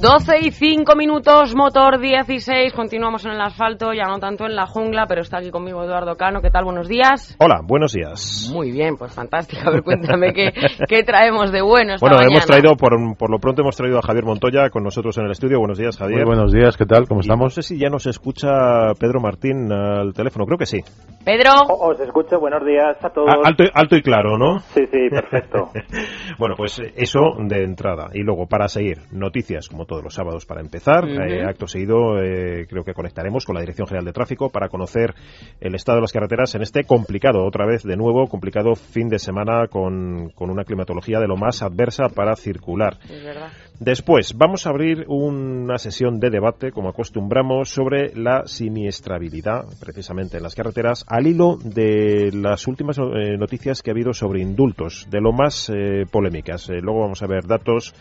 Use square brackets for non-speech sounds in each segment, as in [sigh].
12 y 5 minutos, motor 16. Continuamos en el asfalto, ya no tanto en la jungla, pero está aquí conmigo Eduardo Cano. ¿Qué tal? Buenos días. Hola, buenos días. Muy bien, pues fantástico. A ver, cuéntame qué, [laughs] qué traemos de bueno esta Bueno, mañana. hemos traído, por, por lo pronto hemos traído a Javier Montoya con nosotros en el estudio. Buenos días, Javier. Muy buenos días, ¿qué tal? ¿Cómo Y estamos? No sé si ya nos escucha Pedro Martín al teléfono, creo que sí. Pedro, Os escucho, buenos días a todos. A- alto, y- alto y claro, ¿no? Sí, sí, perfecto. [laughs] bueno, pues eso de entrada. Y luego, para seguir, noticias como todos los sábados para empezar. Eh, acto seguido, eh, creo que conectaremos con la Dirección General de Tráfico para conocer el estado de las carreteras en este complicado, otra vez de nuevo, complicado fin de semana con, con una climatología de lo más adversa para circular. es verdad. Después, vamos a abrir una sesión de debate, como acostumbramos, sobre la siniestrabilidad, precisamente en las carreteras, al hilo de las últimas eh, noticias que ha habido sobre indultos, de lo más polémicas. Luego vamos a ver datos,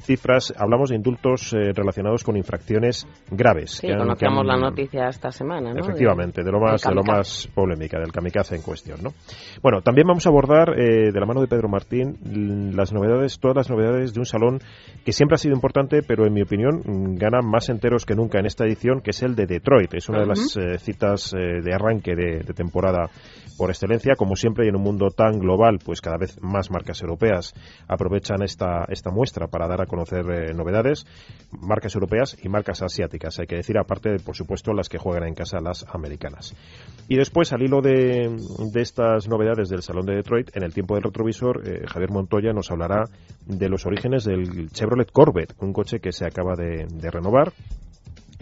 cifras. Hablamos de indultos eh, relacionados con infracciones graves. Sí, que han- conocíamos que la han- noticia esta semana, ¿no? Efectivamente, de lo más, de lo más polémica, del kamikaze en cuestión, ¿no? Bueno, también vamos a abordar, eh, de la mano de Pedro Martín, l- las novedades, todas las novedades de un salón que siempre ha sido importante, pero en mi opinión mm, gana más enteros que nunca en esta edición, que es el de Detroit. Es una de las eh, citas de arranque de, de temporada por excelencia. Como siempre, y en un mundo tan global, pues cada vez más marcas europeas aprovechan esta, esta muestra para dar conocer eh, novedades, marcas europeas y marcas asiáticas, hay que decir, aparte de, por supuesto, las que juegan en casa, las americanas. Y después, al hilo de, de estas novedades del Salón de Detroit, en el tiempo del retrovisor, eh, Javier Montoya nos hablará de los orígenes del Chevrolet Corvette, un coche que se acaba de renovar.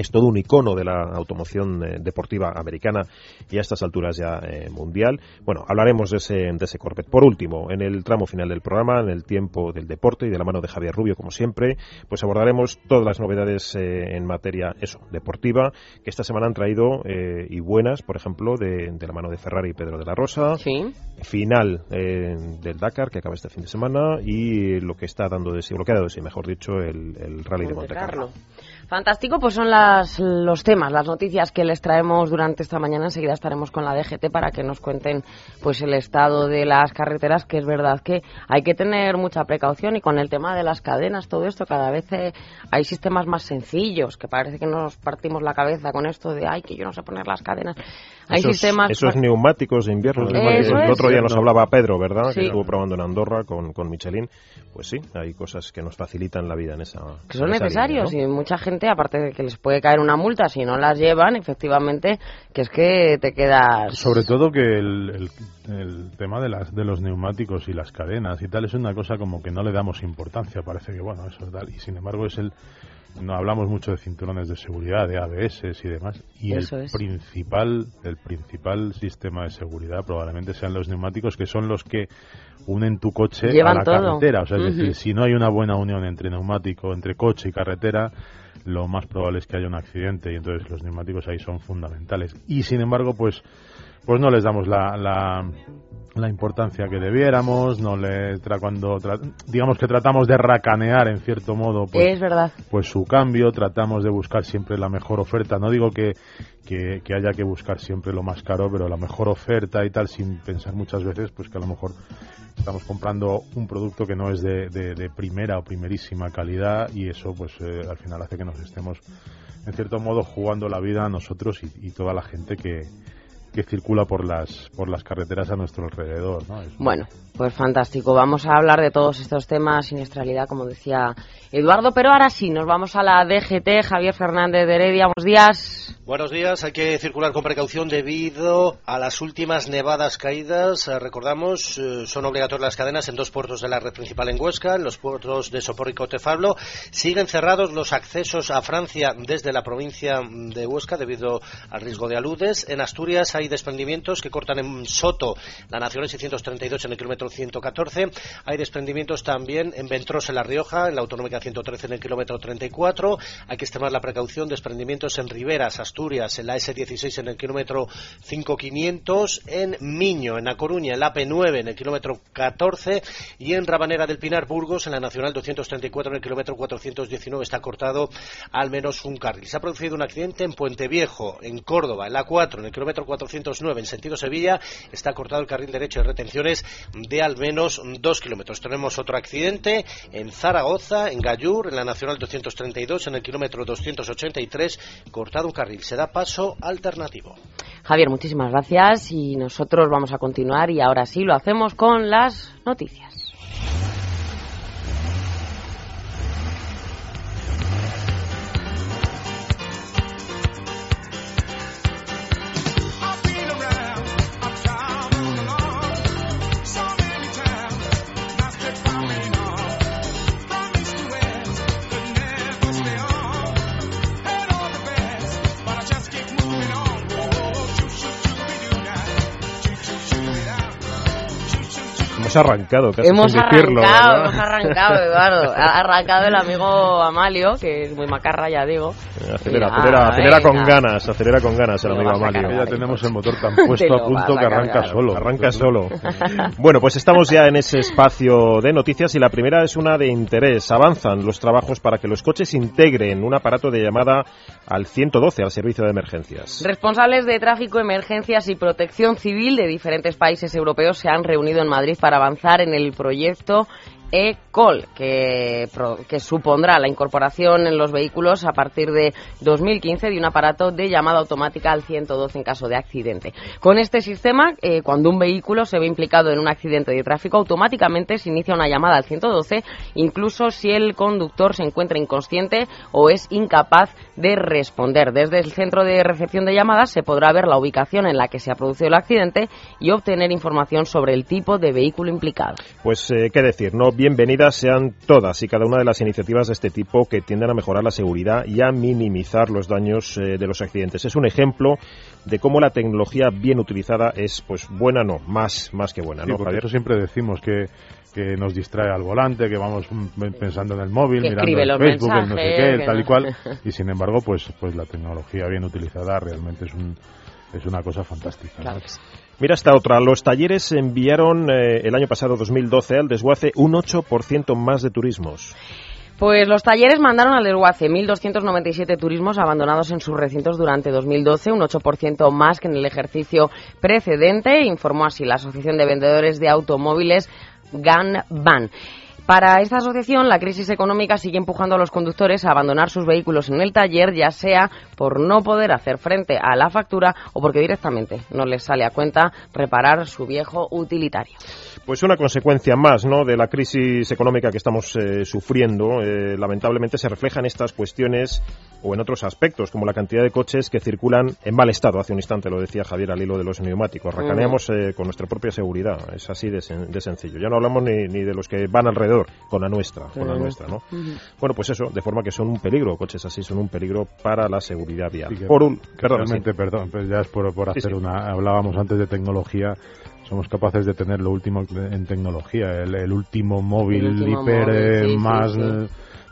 Es todo un icono de la automoción eh, deportiva americana y a estas alturas ya eh, mundial. Bueno, hablaremos de ese, de ese Corvette. Por último, en el tramo final del programa, en el tiempo del deporte y de la mano de Javier Rubio, como siempre, pues abordaremos todas las novedades eh, en materia eso, deportiva que esta semana han traído eh, y buenas, por ejemplo, de, de la mano de Ferrari y Pedro de la Rosa Sí. final del Dakar que acaba este fin de semana y lo que está dando de sí, lo que ha dado de sí, mejor dicho, el, el Rally de Monte Carlo. Fantástico, pues son las, los temas, las noticias que les traemos durante esta mañana. Enseguida estaremos con la DGT para que nos cuenten pues el estado de las carreteras, que es verdad que hay que tener mucha precaución y con el tema de las cadenas, todo esto, cada vez eh, hay sistemas más sencillos, que parece que nos partimos la cabeza con esto de, ay, que yo no sé poner las cadenas. Hay esos, sistemas... esos neumáticos de invierno, Eso neumáticos. el otro día nos hablaba Pedro, ¿verdad? Sí. Que estuvo probando en Andorra con, con Michelin. Pues sí, hay cosas que nos facilitan la vida en esa. que son en esa necesarios línea, y mucha gente, aparte de que les puede caer una multa si no las llevan, efectivamente, que es que te quedas... Sobre todo que el, el- el tema de, las, de los neumáticos y las cadenas y tal es una cosa como que no le damos importancia. Parece que, bueno, eso es tal. Y sin embargo, es el. No hablamos mucho de cinturones de seguridad, de ABS y demás. Y Eso el es. principal, el principal sistema de seguridad probablemente sean los neumáticos, que son los que unen tu coche Llevan a la todo. carretera. O sea, es decir, si no hay una buena unión entre neumático, entre coche y carretera, lo más probable es que haya un accidente y entonces los neumáticos ahí son fundamentales. Y sin embargo, pues, pues no les damos la, la, la importancia que debiéramos, no le tra- cuando tra- digamos que tratamos de racanear en cierto modo pues, es verdad. pues su cambio, tratamos de buscar siempre la mejor oferta. No digo que, que, que haya que buscar siempre lo más caro, pero la mejor oferta y tal, sin pensar muchas veces, pues que a lo mejor estamos comprando un producto que no es de, de- primera o primerísima calidad y eso pues eh, al final hace que nos estemos en cierto modo jugando la vida a nosotros y, toda la gente que, que circula por las por las carreteras a nuestro alrededor. ¿no? Bueno, pues fantástico. Vamos a hablar de todos estos temas, siniestralidad, como decía Eduardo, pero ahora sí, nos vamos a la DGT. Javier Fernández de Heredia, buenos días. Buenos días. Hay que circular con precaución debido a las últimas nevadas caídas. Eh, recordamos, eh, son obligatorias las cadenas en dos puertos de la red principal en Huesca, en los puertos de Sopor y Cotefablo. Siguen cerrados los accesos a Francia desde la provincia de Huesca debido al riesgo de aludes. En Asturias hay desprendimientos que cortan en Soto la Nacional 632 en el kilómetro 114. Hay desprendimientos también en Ventros en La Rioja, en la Autonómica 113 en el kilómetro 34. Hay que extremar la precaución, desprendimientos en Riberas, Asturias, en la S16 en el kilómetro 5500, en Miño, en La Coruña, en la P9 en el kilómetro 14 y en Rabanera del Pinar, Burgos, en la Nacional 234 en el kilómetro 419 está cortado al menos un carril. Se ha producido un accidente en Puente Viejo, en Córdoba, en la 4 en el kilómetro 409 en sentido Sevilla, está cortado el carril derecho de retenciones de al menos dos kilómetros. Tenemos otro accidente en Zaragoza, en Gallur, en la Nacional 232 en el kilómetro 283, cortado un carril se da paso alternativo. Javier, muchísimas gracias y nosotros vamos a continuar y ahora sí lo hacemos con las noticias. Hemos arrancado, casi hemos sin arrancado, decirlo. hemos arrancado, Eduardo. Ha arrancado el amigo Amalio, que es muy macarra, ya digo. Acelera, Ah, acelera, acelera con ganas, acelera con ganas el amigo Amalio. Ya tenemos el motor tan [laughs] puesto a punto que arranca cargar. solo. Arranca [laughs] solo. [laughs] Bueno, pues estamos ya en ese espacio de noticias y la primera es una de interés. Avanzan los trabajos para que los coches integren un aparato de llamada al 112, al servicio de emergencias. Responsables de tráfico, emergencias y protección civil de diferentes países europeos se han reunido en Madrid para avanzar en el proyecto e-call, que supondrá la incorporación en los vehículos a partir de 2015 de un aparato de llamada automática al 112 en caso de accidente. Con este sistema, eh, cuando un vehículo se ve implicado en un accidente de tráfico, automáticamente se inicia una llamada al 112, incluso si el conductor se encuentra inconsciente o es incapaz de responder. Desde el centro de recepción de llamadas se podrá ver la ubicación en la que se ha producido el accidente y obtener información sobre el tipo de vehículo implicado. Pues eh, qué decir, ¿no? Bienvenidas sean todas y cada una de las iniciativas de este tipo que tienden a mejorar la seguridad y a minimizar los daños eh, de los accidentes. Es un ejemplo de cómo la tecnología bien utilizada es, pues, buena no, más, más que buena, Sí, ¿no, porque Javier? eso siempre decimos que que nos distrae al volante, que vamos pensando en el móvil, Que mirando escribe el Facebook, el no sé qué, que tal y cual, [laughs] y sin embargo, pues pues la tecnología bien utilizada realmente es un es una cosa fantástica. ¿no? Claro que sí. Mira esta otra. Los talleres enviaron eh, el año pasado, 2012, al desguace un 8% más de turismos. Pues los talleres mandaron al desguace 1.297 turismos abandonados en sus recintos durante 2012, un 8% más que en el ejercicio precedente, informó así la Asociación de Vendedores de Automóviles GAN-BAN. Para esta asociación, la crisis económica sigue empujando a los conductores a abandonar sus vehículos en el taller, ya sea por no poder hacer frente a la factura o porque directamente no les sale a cuenta reparar su viejo utilitario. Pues una consecuencia más ¿no? de la crisis económica que estamos eh, sufriendo, eh, lamentablemente se refleja en estas cuestiones o en otros aspectos, como la cantidad de coches que circulan en mal estado. Hace un instante lo decía Javier al hilo de los neumáticos. Racaneamos eh, con nuestra propia seguridad, es así de, sen- de sencillo. Ya no hablamos ni, ni de los que van alrededor, con la nuestra, con la nuestra, ¿no? Bueno, pues eso, de forma que son un peligro, coches así son un peligro para la seguridad vial. Que- Por un, que sí. realmente, perdón, pues ya es por, por Sí, hacer sí. una. Hablábamos antes de tecnología. Somos capaces de tener lo último en tecnología, el, el último móvil El último hiper móvil, eh, sí, más sí.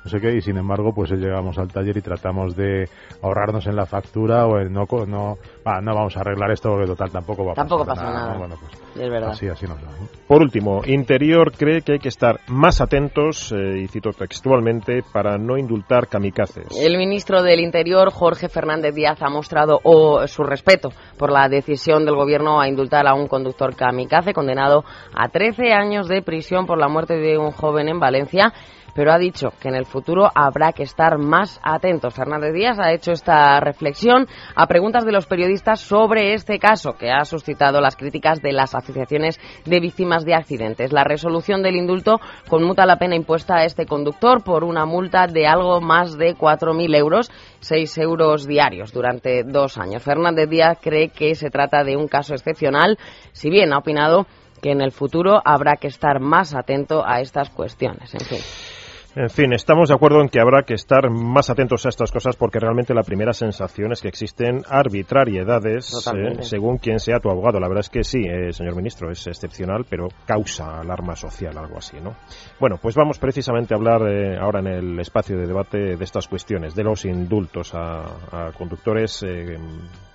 No sé qué, y sin embargo, pues llegamos al taller y tratamos de ahorrarnos en la factura o en no, co- no, ah, no vamos a arreglar esto porque total tampoco va a Tampoco pasar pasa nada. ¿no? Bueno, pues Es verdad. así, así nos va. Por último, Interior cree que hay que estar más atentos, eh, y cito textualmente, para no indultar kamikazes. El ministro del Interior, Jorge Fernández Díaz, ha mostrado oh, su respeto por la decisión del Gobierno a indultar a un conductor kamikaze condenado a 13 años de prisión por la muerte de un joven en Valencia. Pero ha dicho que en el futuro habrá que estar más atentos. Fernández Díaz ha hecho esta reflexión a preguntas de los periodistas sobre este caso que ha suscitado las críticas de las asociaciones de víctimas de accidentes. La resolución del indulto conmuta la pena impuesta a este conductor por una multa de algo más de 4.000 euros, 6 euros diarios durante dos años. Fernández Díaz cree que se trata de un caso excepcional, si bien ha opinado que en el futuro habrá que estar más atento a estas cuestiones. En fin. En fin, estamos de acuerdo en que habrá que estar más atentos a estas cosas porque realmente la primera sensación es que existen arbitrariedades eh, según quien sea tu abogado. La verdad es que sí, eh, señor ministro, es excepcional, pero causa alarma social, algo así, ¿no? Bueno, pues vamos precisamente a hablar eh, ahora en el espacio de debate de estas cuestiones, de los indultos a, a conductores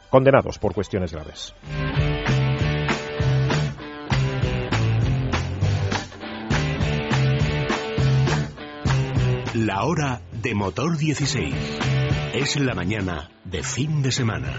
condenados por cuestiones graves. La hora de motor 16. Es la mañana de fin de semana.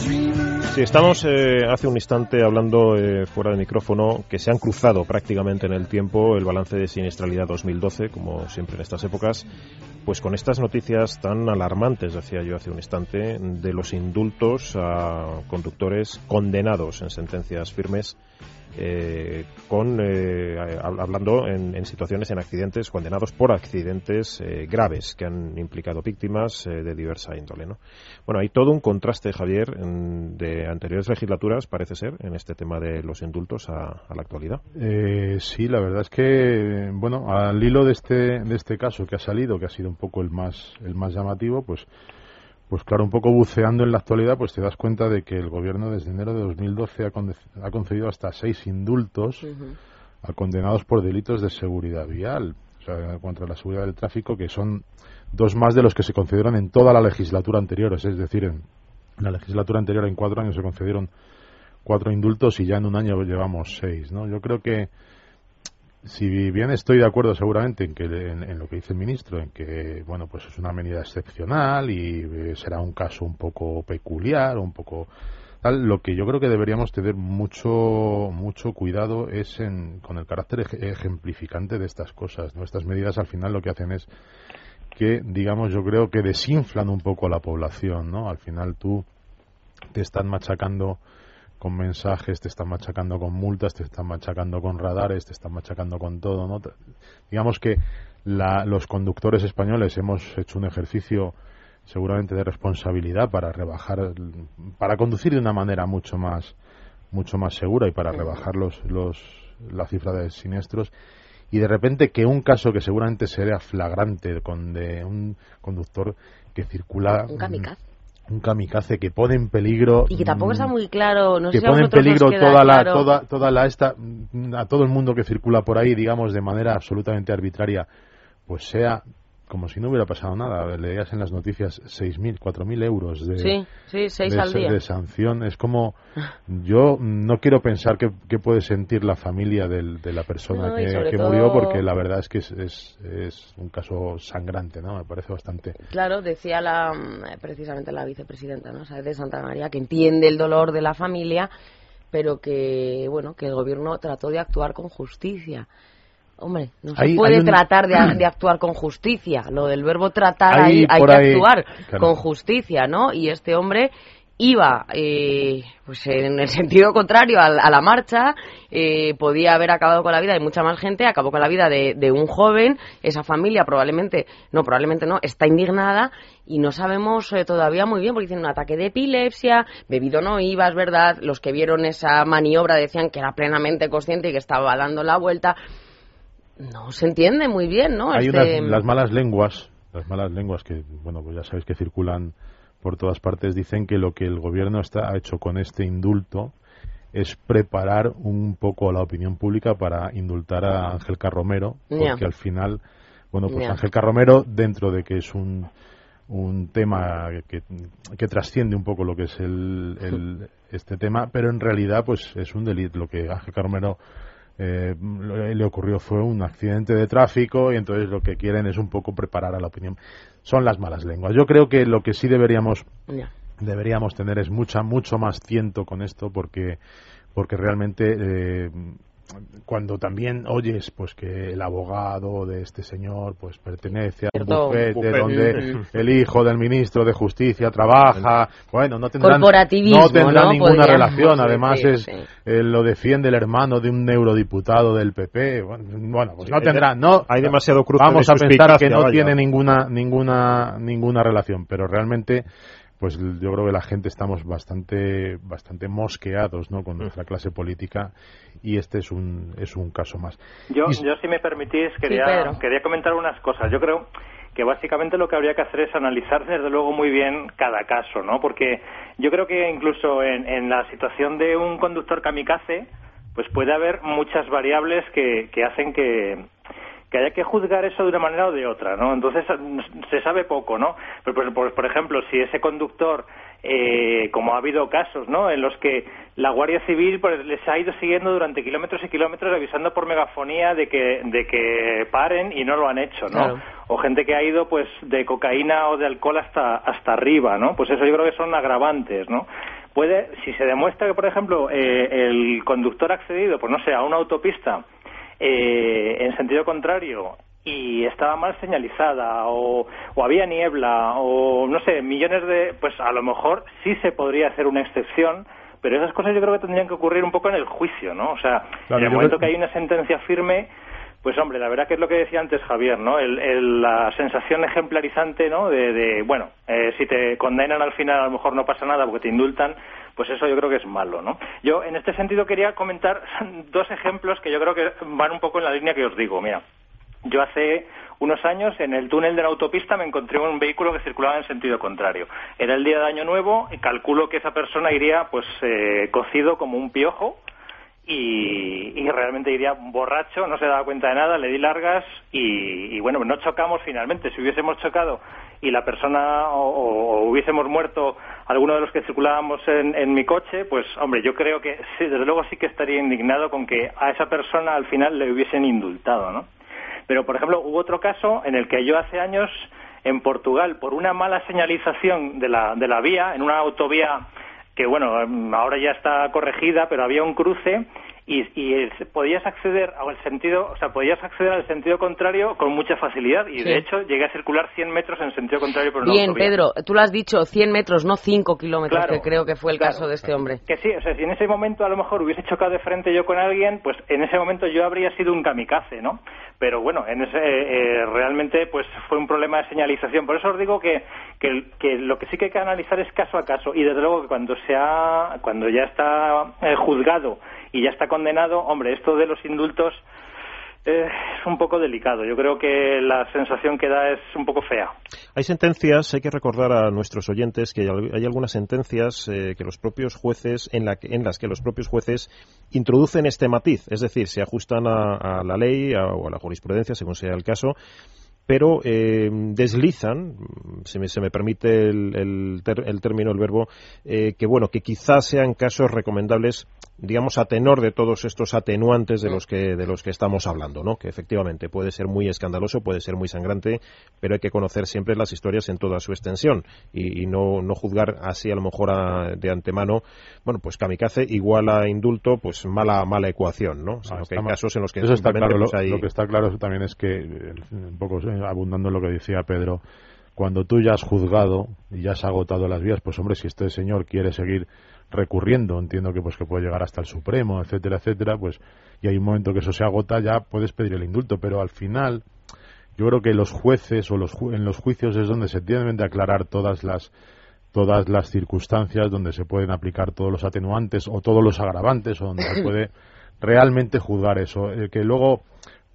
Sí, estamos eh, hace un instante hablando eh, fuera de micrófono que se han cruzado prácticamente en el tiempo el balance de siniestralidad 2012, como siempre en estas épocas, pues con estas noticias tan alarmantes, decía yo hace un instante, de los indultos a conductores condenados en sentencias firmes eh, con eh, hablando en, en, situaciones en accidentes condenados por accidentes eh, graves que han implicado víctimas eh, de diversa índole ¿no? bueno hay todo un contraste Javier en, de anteriores legislaturas parece ser en este tema de los indultos a, a la actualidad eh, sí la verdad es que bueno al hilo de este de este caso que ha salido que ha sido un poco el más el más llamativo pues pues claro, un poco buceando en la actualidad, pues te das cuenta de que el gobierno desde enero de 2012 ha, ha concedido hasta seis indultos uh -huh. a condenados por delitos de seguridad vial, o sea, contra la seguridad del tráfico, que son dos más de los que se concedieron en toda la legislatura anterior, es decir, en la legislatura anterior en cuatro años se concedieron cuatro indultos y ya en un año llevamos seis, ¿no? Yo creo que si bien estoy de acuerdo seguramente en que en, lo que dice el ministro en que bueno pues es una medida excepcional y eh, será un caso un poco peculiar un poco tal lo que yo creo que deberíamos tener mucho mucho cuidado es en, con el carácter ejemplificante de estas cosas ¿no? estas medidas al final lo que hacen es que digamos yo creo que desinflan un poco a la población no al final tú te están machacando con mensajes, te están machacando con multas, te están machacando con radares, te están machacando con todo, ¿no? Digamos que la, los conductores españoles hemos hecho un ejercicio seguramente de responsabilidad para rebajar, para conducir de una manera mucho más, mucho más segura y para rebajar los, los, la cifra de siniestros. Y de repente que un caso que seguramente sería flagrante con de un conductor que circula un kamikaze un kamikaze que pone en peligro y que tampoco está muy claro no que sé pone si en peligro toda la claro. toda toda la esta a todo el mundo que circula por ahí digamos de manera absolutamente arbitraria pues sea como si no hubiera pasado nada. Leías en las noticias 6.000, 4.000 euros de, sí, sí, seis de, al día. de sanción. Es como, [laughs] yo no quiero pensar qué, qué puede sentir la familia del, de la persona no, que, que todo... murió, porque la verdad es que es, es, es, un caso sangrante, ¿no? Me parece bastante. Claro, decía la, precisamente la vicepresidenta, ¿no? de Santa María, que entiende el dolor de la familia, pero que, bueno, que el gobierno trató de actuar con justicia. Hombre, no se puede un... tratar de, de, [clears throat] actuar con justicia. Lo del verbo tratar hay, hay que ahí, actuar claro. con justicia, ¿no? Y este hombre iba eh, pues en el [laughs] sentido contrario a, a la marcha, eh, podía haber acabado con la vida de mucha más gente, acabó con la vida de, de, un joven, esa familia probablemente, no, probablemente no, está indignada y no sabemos eh, todavía muy bien, porque tiene un ataque de epilepsia, bebido no iba, es verdad, los que vieron esa maniobra decían que era plenamente consciente y que estaba dando la vuelta, no se entiende muy bien, ¿no? Hay este... unas, las malas lenguas, las malas lenguas que, bueno, pues ya sabéis que circulan por todas partes, dicen que lo que el gobierno está, ha hecho con este indulto es preparar un poco a la opinión pública para indultar a Ángel Carromero, porque yeah. al final, bueno, pues yeah. Ángel Carromero, dentro de que es un, un tema que, que trasciende un poco lo que es el, el, este tema, pero en realidad, pues es un delito. Lo que Ángel Carromero eh, le ocurrió fue un accidente de tráfico y entonces lo que quieren es un poco preparar a la opinión. Son las malas lenguas. Yo creo que lo que sí deberíamos deberíamos tener es mucha mucho más tiento con esto porque porque realmente eh, cuando también oyes pues que el abogado de este señor pues pertenece a un bufete Bufete. donde el hijo del ministro de justicia trabaja bueno no tendrán Corporativismo, no tendrán ¿no? ninguna Podríamos relación además decir, es sí. eh, lo defiende el hermano de un eurodiputado del PP bueno, bueno, pues no tendrán no hay demasiado cruce vamos a pensar que no vaya. tiene ninguna ninguna ninguna relación pero realmente pues yo creo que la gente estamos bastante bastante mosqueados ¿no? con nuestra clase política y este es un es un caso más Yo, Y- yo si me permitís, quería, quería comentar unas cosas. Yo creo que básicamente lo que habría que hacer es analizar desde luego muy bien cada caso, ¿no? Porque yo creo que incluso en, en la situación de un conductor kamikaze, pues puede haber muchas variables que, que hacen que, que haya que juzgar eso de una manera o de otra, ¿no? Entonces se sabe poco, ¿no? Pero, por, por- por ejemplo, si ese conductor, eh, como ha habido casos, ¿no? En los que la Guardia Civil pues, les ha ido siguiendo durante kilómetros y kilómetros avisando por megafonía de que, de que paren y no lo han hecho, ¿no? Claro. O gente que ha ido, pues, de cocaína o de alcohol hasta, hasta arriba, ¿no? Pues eso yo creo que son agravantes, ¿no? Puede, si se demuestra que, por ejemplo, eh, el conductor ha accedido, pues no sé, a una autopista eh, en sentido contrario y estaba mal señalizada o, o había niebla o no sé, millones de... pues a lo mejor sí se podría hacer una excepción, pero esas cosas yo creo que tendrían que ocurrir un poco en el juicio, ¿no? O sea, Claro, en el momento creo- que hay una sentencia firme, pues hombre, la verdad que es lo que decía antes Javier, ¿no? El, el- la sensación ejemplarizante, ¿no? De, de, bueno, eh, si te condenan al final a lo mejor no pasa nada porque te indultan, pues eso yo creo que es malo, ¿no? Yo en este sentido quería comentar [laughs] dos ejemplos que yo creo que van un poco en la línea que os digo. Mira, yo hace unos años en el túnel de la autopista me encontré un vehículo que circulaba en sentido contrario. Era el día de Año Nuevo y calculo que esa persona iría pues eh, cocido como un piojo y, realmente iría borracho, no se daba cuenta de nada, le di largas y, y, bueno, no chocamos finalmente. Si hubiésemos chocado y la persona o, o hubiésemos muerto alguno de los que circulábamos en, en mi coche, pues hombre, yo creo que sí, desde luego sí que estaría indignado con que a esa persona al final le hubiesen indultado, ¿no? Pero, por ejemplo, hubo otro caso en el que yo hace años en Portugal, por una mala señalización de la, de la vía, en una autovía que, bueno, ahora ya está corregida, pero había un cruce y, y podías acceder al sentido, o sea, podías acceder al sentido contrario con mucha facilidad y, Sí. de hecho, llegué a circular 100 metros en sentido contrario por una Bien, autovía. Pedro, tú lo has dicho, 100 metros, no 5 kilómetros, Claro, que creo que fue el claro. caso de este hombre. Que sí, o sea, si en ese momento a lo mejor hubiese chocado de frente yo con alguien, pues en ese momento yo habría sido un kamikaze, ¿no? Pero bueno, en ese, eh, realmente pues fue un problema de señalización. Por eso os digo que, que, que lo que sí que hay que analizar es caso a caso y desde luego que cuando sea, cuando ya está eh, juzgado y ya está condenado, hombre, esto de los indultos eh, es un poco delicado. Yo creo que la sensación que da es un poco fea. Hay sentencias, hay que recordar a nuestros oyentes que hay, al- hay algunas sentencias eh, que los propios jueces, en, la en las que los propios jueces introducen este matiz, es decir, se ajustan a, la ley o a la jurisprudencia, según sea el caso, pero eh, deslizan, si me, se me permite el, el, ter- el término, el verbo, eh, que bueno, que quizás sean casos recomendables, digamos, a tenor de todos estos atenuantes de los que de los que estamos hablando, ¿no? Que efectivamente puede ser muy escandaloso, puede ser muy sangrante, pero hay que conocer siempre las historias en toda su extensión y, y no, no juzgar así a lo mejor a- de antemano, bueno, pues kamikaze igual a indulto, pues mala mala ecuación, ¿no? Sino Ah, que hay casos en los que Eso está claro. Lo, pues, hay- lo que está claro también es que, eh, un poco abundando en lo que decía Pedro, cuando tú ya has juzgado y ya has agotado las vías, pues hombre, si este señor quiere seguir recurriendo, entiendo que pues que puede llegar hasta el Supremo, etcétera, etcétera, pues y hay un momento que eso se agota, ya puedes pedir el indulto, pero al final yo creo que los jueces o los ju- en los juicios es donde se tienen de aclarar todas las todas las circunstancias donde se pueden aplicar todos los atenuantes o todos los agravantes o donde se [clears throat] puede realmente juzgar eso Eh, que luego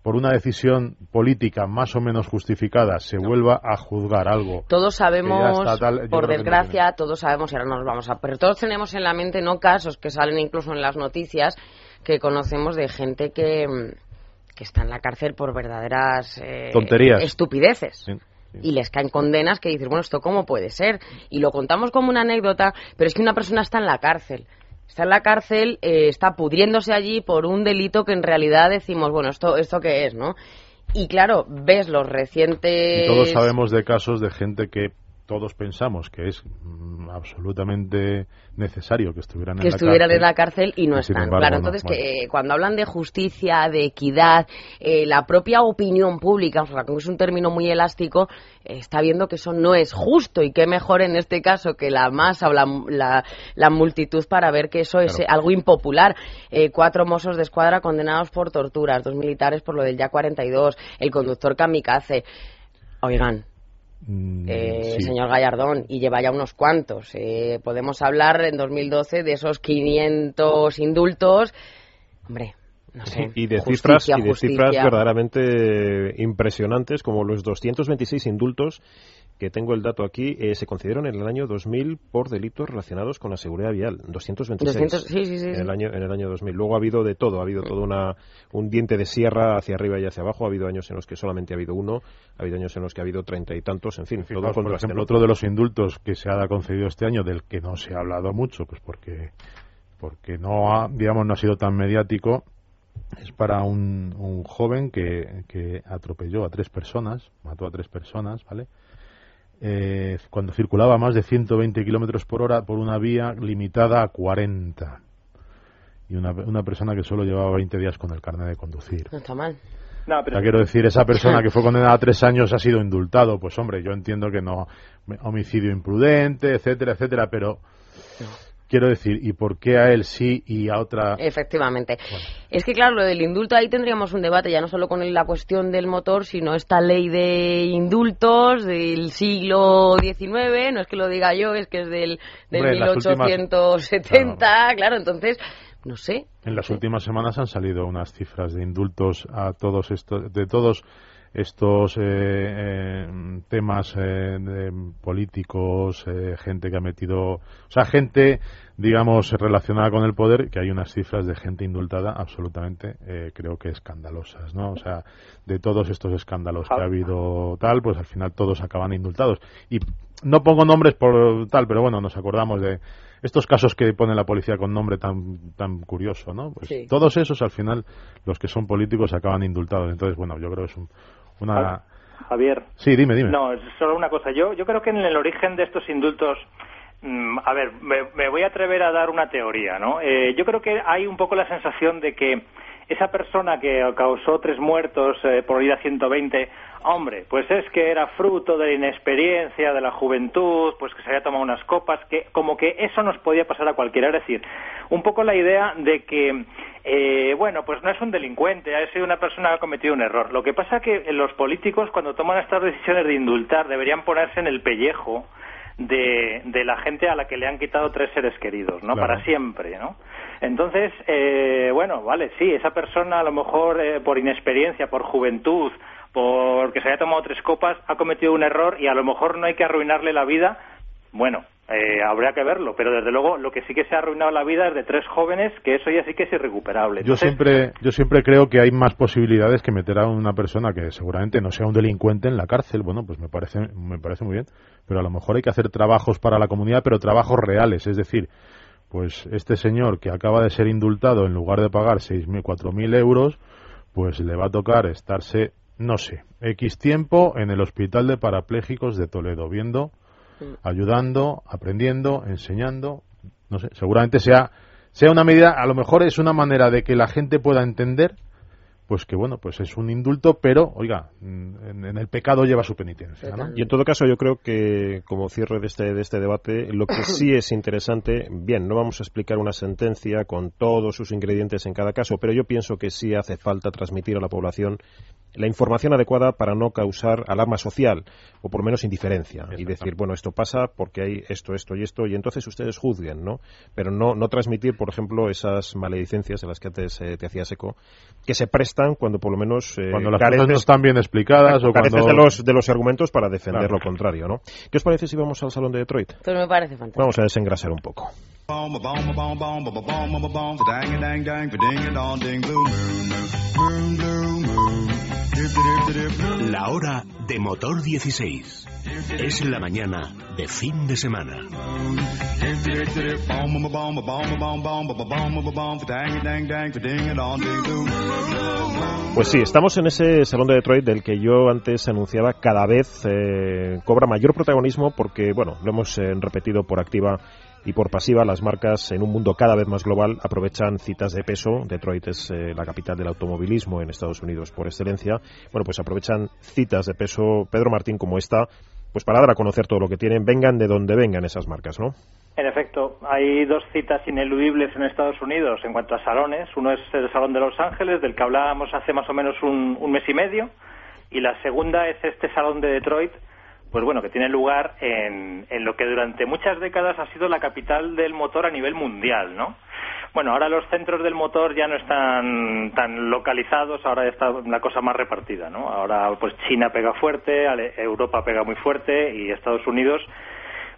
por una decisión política más o menos justificada se vuelva a juzgar algo Todos sabemos, tal, por no desgracia, todos sabemos, y ahora nos vamos a... Pero todos tenemos en la mente, no casos que salen incluso en las noticias, que conocemos de gente que, que está en la cárcel por verdaderas eh, Tonterías. estupideces. Sí. Y les caen condenas que dices, bueno, ¿esto cómo puede ser? Y lo contamos como una anécdota, pero es que una persona está en la cárcel. Está en la cárcel, eh, está pudriéndose allí por un delito que en realidad decimos, bueno, esto, esto qué es, ¿no? Y claro, ves los recientes. Y todos sabemos de casos de gente que todos pensamos que es mm, absolutamente necesario que estuvieran que en la estuvieran cárcel. en la cárcel y no Y están. embargo, claro, no. entonces Bueno. que eh, cuando hablan de justicia, de equidad, eh, la propia opinión pública, o sea, que es un término muy elástico, eh, está viendo que eso no es justo y qué mejor en este caso que la masa o la, la, la multitud para ver que eso es Claro. algo impopular. Eh, cuatro mozos de escuadra condenados por torturas, dos militares por lo del Ya 42, el conductor kamikaze. Oigan, eh, sí. señor Gallardón, y lleva ya unos cuantos. Eh, podemos hablar en 2012 de esos 500 indultos. Hombre, no sé. y de justicia, cifras y de justicia. cifras verdaderamente impresionantes como los 226 indultos que tengo el dato aquí eh, se concedieron en el año 2000 por delitos relacionados con la seguridad vial 226 200, sí, sí, sí, en el año en el año 2000 luego ha habido de todo ha habido todo una un diente de sierra hacia arriba y hacia abajo. Ha habido años en los que solamente ha habido uno ha habido años en los que ha habido treinta y tantos en fin todo por ejemplo, otro de los indultos que se ha concedido este año, del que no se ha hablado mucho, pues porque, porque no ha, digamos, no ha sido tan mediático, es para un, un joven que, que atropelló a tres personas, mató a tres personas, ¿vale? Eh, cuando circulaba a más de 120 kilómetros por hora por una vía limitada a 40. Y una, una persona que solo llevaba 20 días con el carnet de conducir. No está mal. No, O pero sea, quiero decir, esa persona que fue condenada a tres años ha sido indultado. Pues hombre, yo entiendo que no, homicidio imprudente, etcétera, etcétera, pero quiero decir, ¿y por qué a él sí y a otra? Efectivamente. Es que, claro, lo del indulto ahí tendríamos un debate, ya no solo con la cuestión del motor, sino esta ley de indultos del siglo XIX, no es que lo diga yo, es que es del, del Hombre, en las últimas- 1870, claro, entonces, no sé. En las últimas semanas han salido unas cifras de indultos a todos estos, de todos estos eh, eh, temas eh, de políticos, eh, gente que ha metido, o sea, gente, digamos, relacionada con el poder, que hay unas cifras de gente indultada absolutamente, eh, creo que escandalosas, ¿no? O sea, de todos estos escándalos que ha habido tal, pues al final todos acaban indultados. Y no pongo nombres por tal, pero bueno, nos acordamos de estos casos que pone la policía con nombre tan tan curioso, ¿no? Pues Sí. todos esos al final los que son políticos acaban indultados. Entonces, bueno, yo creo que es un- una Javier, Sí, dime, dime. No, es solo una cosa. Yo, yo creo que en el origen de estos indultos, mm, a ver, me, me voy a atrever a dar una teoría, ¿no? Eh, yo creo que hay un poco la sensación de que esa persona que causó tres muertos eh, por ir a 120, hombre, pues es que era fruto de la inexperiencia, de la juventud, pues que se había tomado unas copas, que como que eso nos podía pasar a cualquiera. Es decir, un poco la idea de que, eh, bueno, pues no es un delincuente, ha sido una persona que ha cometido un error. Lo que pasa que los políticos, cuando toman estas decisiones de indultar, deberían ponerse en el pellejo de, de la gente a la que le han quitado tres seres queridos, ¿no? Claro. Para siempre, ¿no? Entonces, eh, bueno, vale, sí, esa persona a lo mejor eh, por inexperiencia, por juventud, porque se haya tomado tres copas, ha cometido un error y a lo mejor no hay que arruinarle la vida. Bueno, eh, habría que verlo, pero desde luego lo que sí que se ha arruinado la vida es de tres jóvenes, que eso ya sí que es irrecuperable. Yo siempre, yo siempre creo que hay más posibilidades que meter a una persona que seguramente no sea un delincuente en la cárcel. Bueno, pues me parece, me parece muy bien. Pero a lo mejor hay que hacer trabajos para la comunidad, pero trabajos reales. Es decir, pues este señor que acaba de ser indultado, en lugar de pagar 6.000, 4.000 euros, pues le va a tocar estarse, no sé, X tiempo en el hospital de parapléjicos de Toledo, viendo, ayudando, aprendiendo, enseñando. No sé, seguramente sea, sea una medida, a lo mejor es una manera de que la gente pueda entender pues que bueno, pues es un indulto, pero oiga, mm, en, en el pecado lleva su penitencia, ¿no? Y en todo caso, yo creo que como cierre de este, de este debate, lo que sí es interesante, bien, no vamos a explicar una sentencia con todos sus ingredientes en cada caso, pero yo pienso que sí hace falta transmitir a la población la información adecuada para no causar alarma social o por lo menos indiferencia y decir, bueno, esto pasa porque hay esto, esto y esto y entonces ustedes juzguen, ¿no? Pero no, no transmitir, por ejemplo, esas maledicencias de las que antes eh, te hacías eco, que se prestan cuando por lo menos eh, Cuando las careces- cosas no están bien explicadas o cuando... de los, de los argumentos para defender Claro. lo contrario, ¿no? ¿Qué os parece si vamos al Salón de Detroit? Pues me parece fantástico. Vamos a desengrasar un poco. La hora de motor 16. Es la mañana de fin de semana. Pues sí, estamos en ese salón de Detroit del que yo antes anunciaba cada vez eh, cobra mayor protagonismo porque, bueno, lo hemos eh, repetido por activa y por pasiva, las marcas en un mundo cada vez más global aprovechan citas de peso. Detroit es eh, la capital del automovilismo en Estados Unidos por excelencia. Bueno, pues aprovechan citas de peso, Pedro Martín, como esta, pues para dar a conocer todo lo que tienen, vengan de donde vengan esas marcas, ¿no? En efecto, hay dos citas ineludibles en Estados Unidos en cuanto a salones. Uno es el Salón de Los Ángeles, del que hablábamos hace más o menos un, un mes y medio, y la segunda es este Salón de Detroit, pues bueno, que tiene lugar en, en, lo que durante muchas décadas ha sido la capital del motor a nivel mundial, ¿no? Bueno, ahora los centros del motor ya no están tan localizados, ahora está la cosa más repartida, ¿no? Ahora pues China pega fuerte, Europa pega muy fuerte y Estados Unidos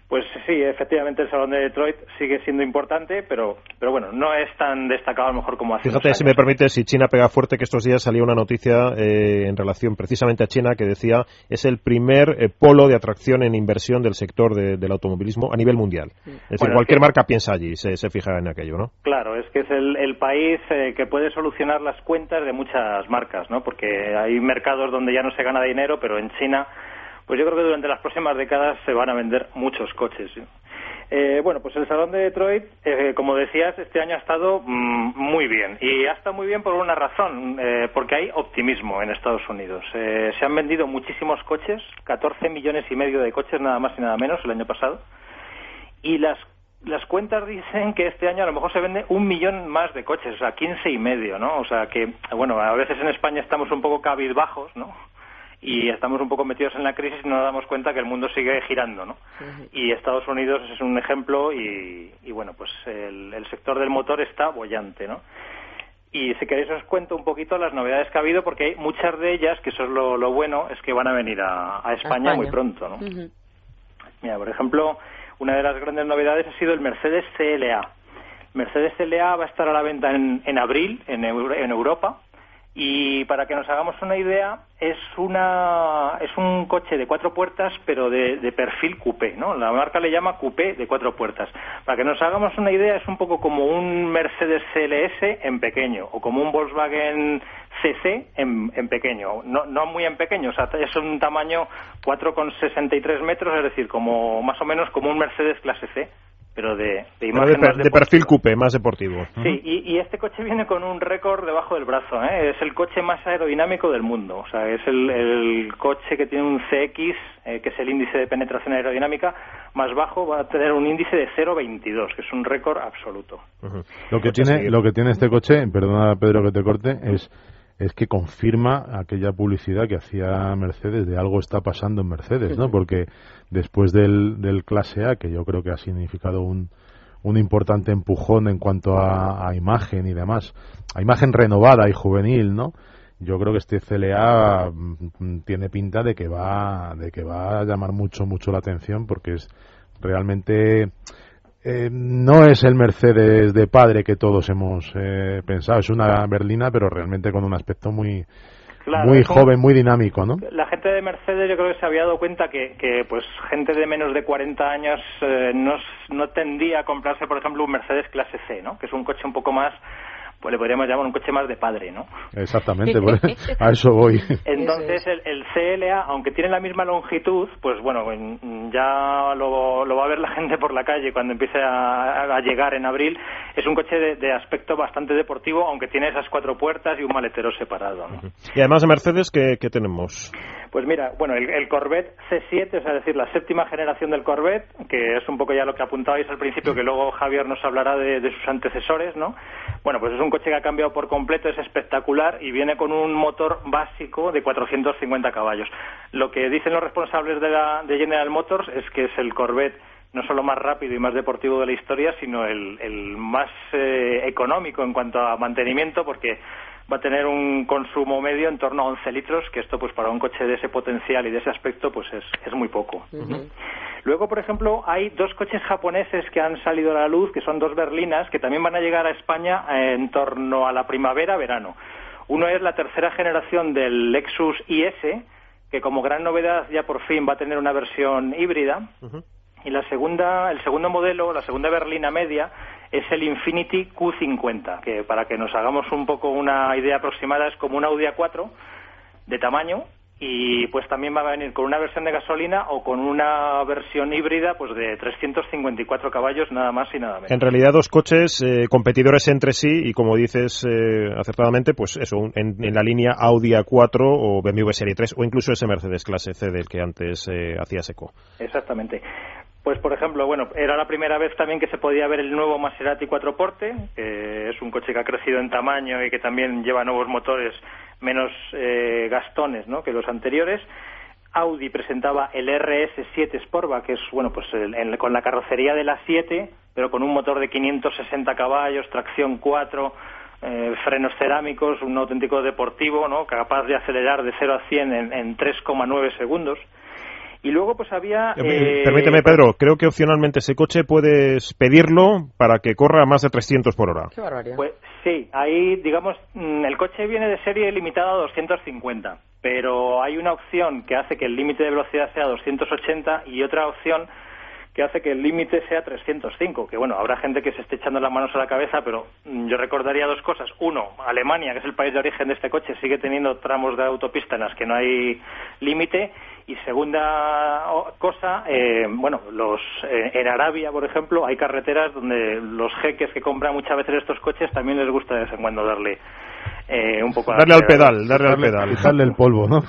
pues sí, efectivamente el Salón de Detroit sigue siendo importante, pero, pero bueno, no es tan destacado a lo mejor como hace Fíjate, si me permite, si China pega fuerte, que estos días salió una noticia eh, en relación precisamente a China que decía es el primer eh, polo de atracción en inversión del sector de, del automovilismo a nivel mundial. Es decir, cualquier es que, marca piensa allí, se, se, fija en aquello, ¿no? Claro, es que es el, el país eh, que puede solucionar las cuentas de muchas marcas, ¿no? Porque hay mercados donde ya no se gana dinero, pero en China pues yo creo que durante las próximas décadas se van a vender muchos coches. Eh, bueno, pues el Salón de Detroit, eh, como decías, este año ha estado mmm, muy bien. Y ha estado muy bien por una razón, eh, porque hay optimismo en Estados Unidos. Eh, se han vendido muchísimos coches, 14 millones y medio de coches, nada más y nada menos, el año pasado. Y las, las cuentas dicen que este año a lo mejor se vende un millón más de coches, o sea, 15 y medio, ¿no? O sea que, bueno, a veces en España estamos un poco cabizbajos, ¿no? Y estamos un poco metidos en la crisis y no nos damos cuenta que el mundo sigue girando, ¿no? Y Estados Unidos es un ejemplo y, y bueno, pues el, el, sector del motor está bollante, ¿no? Y si queréis os cuento un poquito las novedades que ha habido porque hay muchas de ellas, que eso es lo, lo bueno, es que van a venir a, a, España, a España, muy pronto, ¿no? Mira, por ejemplo, una de las grandes novedades ha sido el Mercedes CLA. Mercedes CLA va a estar a la venta en, en abril en, en Europa y para que nos hagamos una idea, es una es un coche de cuatro puertas, pero de, perfil coupé, ¿no? La marca le llama coupé de cuatro puertas. Para que nos hagamos una idea, es un poco como un Mercedes CLS en pequeño, o como un Volkswagen CC en, en pequeño. No, no muy en pequeño, o sea, es un tamaño 4,63 metros, es decir, como más o menos como un Mercedes clase C pero de, de imagen de, de perfil coupé, más deportivo. Sí, y, y, este coche viene con un récord debajo del brazo. ¿eh? Es el coche más aerodinámico del mundo. O sea, es el, el coche que tiene un CX, eh, que es el índice de penetración aerodinámica, más bajo, va a tener un índice de 0,22, que es un récord absoluto. Uh -huh. Lo que tiene, lo que tiene este coche, perdona Pedro que te corte, es es que confirma aquella publicidad que hacía Mercedes de algo está pasando en Mercedes, ¿no? Porque después del, del clase A, que yo creo que ha significado un, un importante empujón en cuanto a, a, imagen y demás, a imagen renovada y juvenil, ¿no? Yo creo que este CLA tiene pinta de que va, de que va a llamar mucho, mucho la atención porque es realmente eh, no es el Mercedes de padre que todos hemos eh, pensado, es una berlina, pero realmente con un aspecto muy, Claro, muy joven, muy dinámico, ¿no? La gente de Mercedes yo creo que se había dado cuenta que, que pues gente de menos de 40 años eh, no, no tendía a comprarse, por ejemplo, un Mercedes clase C, ¿no? Que es un coche un poco más pues le podríamos llamar un coche más de padre, ¿no? Exactamente, a eso voy. [laughs] Entonces el, el, CLA, aunque tiene la misma longitud, pues bueno, ya lo, lo va a ver la gente por la calle cuando empiece a, a llegar en abril. Es un coche de, de, aspecto bastante deportivo, aunque tiene esas cuatro puertas y un maletero separado. ¿no? Y además de Mercedes, ¿qué, qué tenemos? Pues mira, bueno, el, Corvette C7, es decir, la séptima generación del Corvette, que es un poco ya lo que apuntabais al principio, que luego Javier nos hablará de, de sus antecesores, ¿no? Bueno, pues es un coche que ha cambiado por completo, es espectacular y viene con un motor básico de 450 caballos. Lo que dicen los responsables de, la, de General Motors es que es el Corvette no solo más rápido y más deportivo de la historia, sino el, el más eh, económico en cuanto a mantenimiento, porque va a tener un consumo medio en torno a 11 litros, que esto pues para un coche de ese potencial y de ese aspecto pues es, es muy poco. Uh -huh. Luego, por ejemplo, hay dos coches japoneses que han salido a la luz, que son dos berlinas, que también van a llegar a España en torno a la primavera-verano. Uno es la tercera generación del Lexus IS, que como gran novedad ya por fin va a tener una versión híbrida. Y la segunda, el segundo modelo, la segunda berlina media, es el Infinity Q50, que para que nos hagamos un poco una idea aproximada es como un Audi A4 de tamaño y pues también va a venir con una versión de gasolina o con una versión híbrida pues de 354 caballos nada más y nada menos. En realidad dos coches eh, competidores entre sí y como dices eh, acertadamente pues eso en, en, la línea Audi A4 o BMW Serie 3 o incluso ese Mercedes clase C del que antes eh, hacía seco. Exactamente. Pues, por ejemplo, bueno, era la primera vez también que se podía ver el nuevo Maserati 4 Porte, que es un coche que ha crecido en tamaño y que también lleva nuevos motores menos eh, gastones ¿no? que los anteriores. Audi presentaba el RS7 Sportback, que es bueno, pues el, el, con la carrocería de la 7, pero con un motor de 560 caballos, tracción 4, eh, frenos cerámicos, un auténtico deportivo, ¿no? capaz de acelerar de 0 a 100 en, en 3,9 segundos. Y luego pues había... Eh, Permíteme, Pedro, creo que opcionalmente ese coche puedes pedirlo para que corra a más de 300 por hora. Qué barbaridad. Pues sí, ahí digamos, mm, el coche viene de serie limitado a 250, pero hay una opción que hace que el límite de velocidad sea 280 y otra opción que hace que el límite sea 305, que bueno, habrá gente que se esté echando las manos a la cabeza, pero yo recordaría dos cosas. Uno, Alemania, que es el país de origen de este coche, sigue teniendo tramos de autopista en las que no hay límite. Y segunda cosa, eh, bueno, los eh, en Arabia, por ejemplo, hay carreteras donde los jeques que compran muchas veces estos coches también les gusta de vez en cuando darle eh, un poco darle al pedal, darle al pedal, quitarle el polvo, ¿no?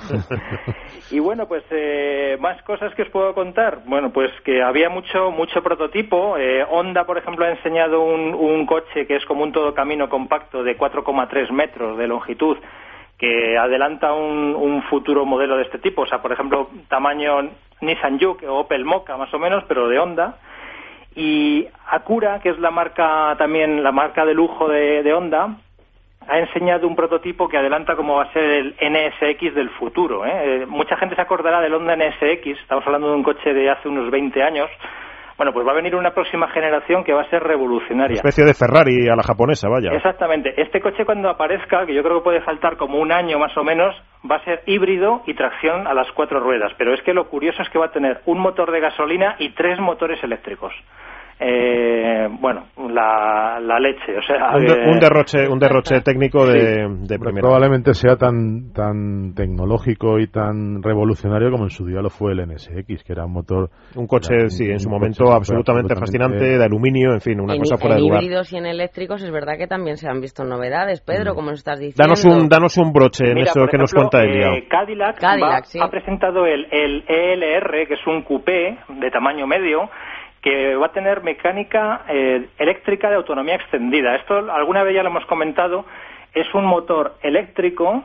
[laughs] y bueno, pues eh, más cosas que os puedo contar. Bueno, pues que había mucho mucho prototipo. Eh, Honda, por ejemplo, ha enseñado un, un coche que es como un todo camino compacto de 4,3 metros de longitud que adelanta un, un futuro modelo de este tipo. O sea, por ejemplo, tamaño Nissan Juke o Opel Mokka, más o menos, pero de Honda y Acura, que es la marca también la marca de lujo de, de Honda, ha enseñado un prototipo que adelanta cómo va a ser el NSX del futuro. ¿eh? Mucha gente se acordará del Honda NSX, estamos hablando de un coche de hace unos 20 años. Bueno, pues va a venir una próxima generación que va a ser revolucionaria. Una especie de Ferrari a la japonesa, vaya. Exactamente. Este coche cuando aparezca, que yo creo que puede faltar como un año más o menos, va a ser híbrido y tracción a las cuatro ruedas. Pero es que lo curioso es que va a tener un motor de gasolina y tres motores eléctricos eh, bueno, la, la, leche, o sea, un, de, un derroche, un derroche técnico de, sí. de primera. Probablemente sea tan tan tecnológico y tan revolucionario como en su día lo fue el NSX, que era un motor, un coche, era, sí, un, en su momento absolutamente, absolutamente, fascinante, de aluminio, en fin, una en, cosa fuera en de lugar. híbridos y en eléctricos es verdad que también se han visto novedades, Pedro, mm. como nos estás diciendo. Danos un, danos un broche en Mira, eso que ejemplo, nos cuenta Elia. Eh, Cadillac, Cadillac va, sí. ha presentado el, el ELR, que es un coupé de tamaño medio que va a tener mecánica eh, eléctrica de autonomía extendida. Esto alguna vez ya lo hemos comentado, es un motor eléctrico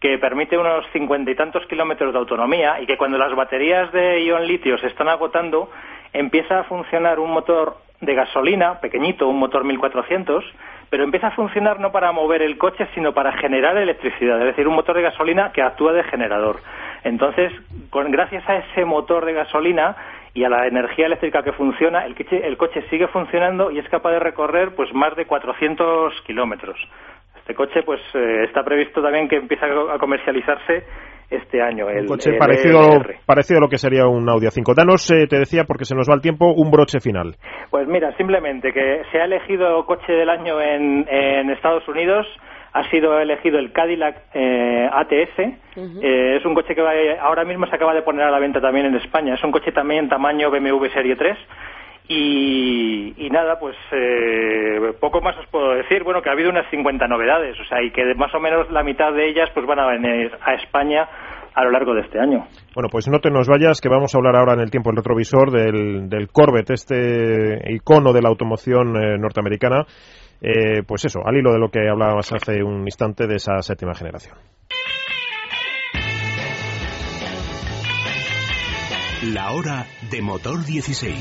que permite unos cincuenta y tantos kilómetros de autonomía y que cuando las baterías de ion litio se están agotando empieza a funcionar un motor de gasolina pequeñito, un motor 1400, pero empieza a funcionar no para mover el coche, sino para generar electricidad, es decir, un motor de gasolina que actúa de generador. Entonces, con, gracias a ese motor de gasolina y a la energía eléctrica que funciona, el coche, el coche sigue funcionando y es capaz de recorrer pues más de 400 kilómetros. Este coche pues eh, está previsto también que empiece a comercializarse este año. El, un coche el parecido, ELR. parecido a lo que sería un Audi A5. Danos, eh, te decía, porque se nos va el tiempo, un broche final. Pues mira, simplemente que se ha elegido coche del año en, en Estados Unidos ha sido elegido el Cadillac eh, ATS. Uh -huh. eh, es un coche que va, ahora mismo se acaba de poner a la venta también en España. Es un coche también en tamaño BMW Serie 3. Y, y nada, pues eh, poco más os puedo decir. Bueno, que ha habido unas 50 novedades, o sea, y que más o menos la mitad de ellas pues van a venir a España a lo largo de este año. Bueno, pues no te nos vayas, que vamos a hablar ahora en el tiempo el retrovisor del, del Corvette, este icono de la automoción eh, norteamericana. Eh, pues eso, al hilo de lo que hablabas hace un instante de esa séptima generación. La hora de motor 16.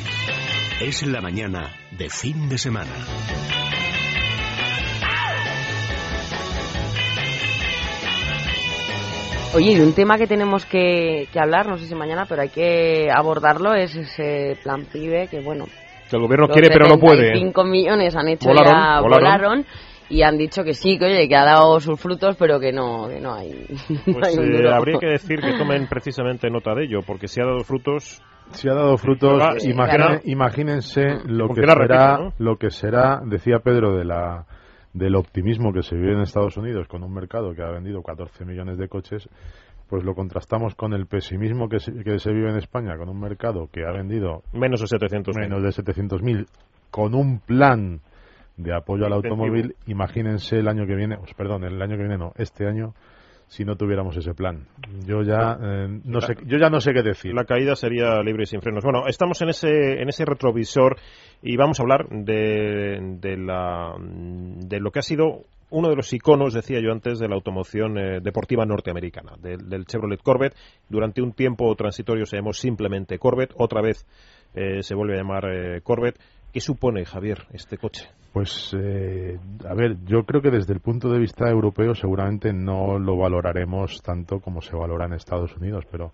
Es la mañana de fin de semana. Oye, y un tema que tenemos que, que, hablar, no sé si mañana, pero hay que abordarlo, es ese plan PIBE que, bueno... Que el gobierno quiere pero no puede. 5 millones han hecho volaron, ya, volaron. volaron y han dicho que sí, que oye, que ha dado sus frutos, pero que no, que no hay, [laughs] no Pues hay un eh, habría que decir que tomen [laughs] precisamente nota de ello, porque si ha dado frutos, Si ha dado frutos, sí, imagine- claro. imagínense lo ¿Con que será, repite, lo que será, decía Pedro, de la del optimismo que se vive en Estados Unidos con un mercado que ha vendido 14 millones de coches, pues lo contrastamos con el pesimismo que se, que se vive en España con un mercado que ha vendido menos de 700 menos de 700.000 con un plan de apoyo al automóvil, imagínense el año que viene, pues, perdón, el año que viene no, este año si no tuviéramos ese plan. Yo ya eh, no sé, yo ya no sé qué decir. La caída sería libre y sin frenos. Bueno, estamos en ese, en ese retrovisor y vamos a hablar de, de, la, de lo que ha sido uno de los iconos, decía yo antes, de la automoción eh, deportiva norteamericana, del, Chevrolet Corvette. Durante un tiempo transitorio se llamó simplemente Corvette, otra vez eh, se vuelve a llamar eh, Corvette. ¿Qué supone, Javier, este coche? Pues, eh, a ver, yo creo que desde el punto de vista europeo seguramente no lo valoraremos tanto como se valora en Estados Unidos, pero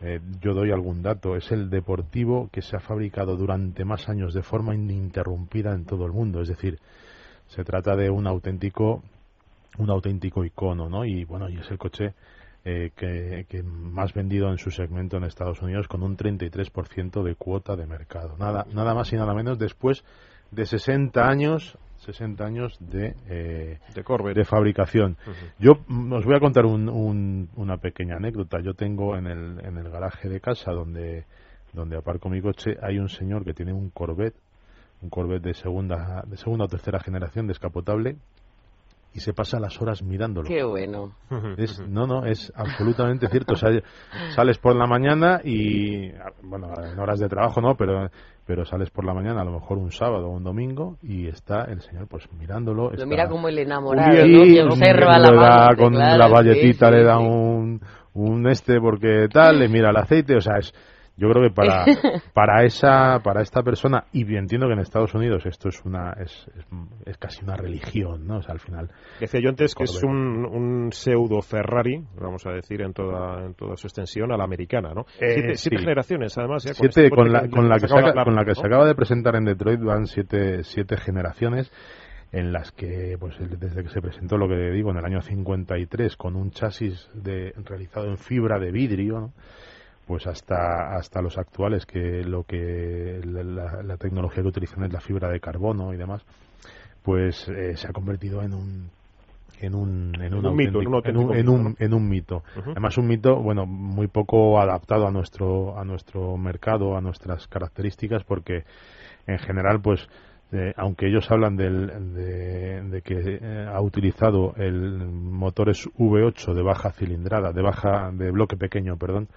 eh, yo doy algún dato. Es el deportivo que se ha fabricado durante más años de forma ininterrumpida en todo el mundo. Es decir, se trata de un auténtico, un auténtico icono, ¿no? Y bueno, y es el coche eh, que, que más vendido en su segmento en Estados Unidos con un 33% de cuota de mercado. Nada, nada más y nada menos después de 60 años 60 años de, eh, De de fabricación. Yo os voy a contar un- un- una pequeña anécdota. Yo tengo en el, en el garaje de casa donde, donde aparco mi coche, hay un señor que tiene un Corvette, un Corvette de segunda, de segunda o tercera generación descapotable, y se pasa las horas mirándolo. Qué bueno. [laughs] Es, no, no, es absolutamente cierto. O sea, sales por la mañana y, bueno, en horas de trabajo no, pero, pero sales por la mañana, a lo mejor un sábado o un domingo, y está el señor pues mirándolo. Lo está mira como el enamorado, puliendo, ¿no? Que observa la mano, con claro, la sí, valletita sí, le da sí. un, un este porque tal, le mira el aceite, o sea, es yo creo que para [laughs] para esa para esta persona y entiendo que en Estados Unidos esto es una es, es, es casi una religión, ¿no? O sea, al final Decía yo antes que es un, un pseudo Ferrari, vamos a decir, en toda, en toda su extensión, a la americana, ¿no? Eh, siete, siete sí. generaciones, además. ya, con Siete, este con la, con la que, se, hablar, con la que ¿no? se acaba de presentar en Detroit van siete, siete generaciones en las que, pues el- desde que se presentó lo que digo, en el año 53, con un chasis de, realizado en fibra de vidrio, ¿no? Pues hasta, hasta los actuales, que lo que la, tecnología que utilizan es la fibra de carbono y demás, pues eh, se ha convertido en un en un, en un, un mito, en un en un, en un- mito, en un mito. Además un mito, bueno, muy poco adaptado a nuestro a nuestro mercado, a nuestras características, porque en general, pues, eh, aunque ellos hablan del, de, de que eh, ha utilizado el motores V8 de baja cilindrada, de baja de bloque pequeño, perdón,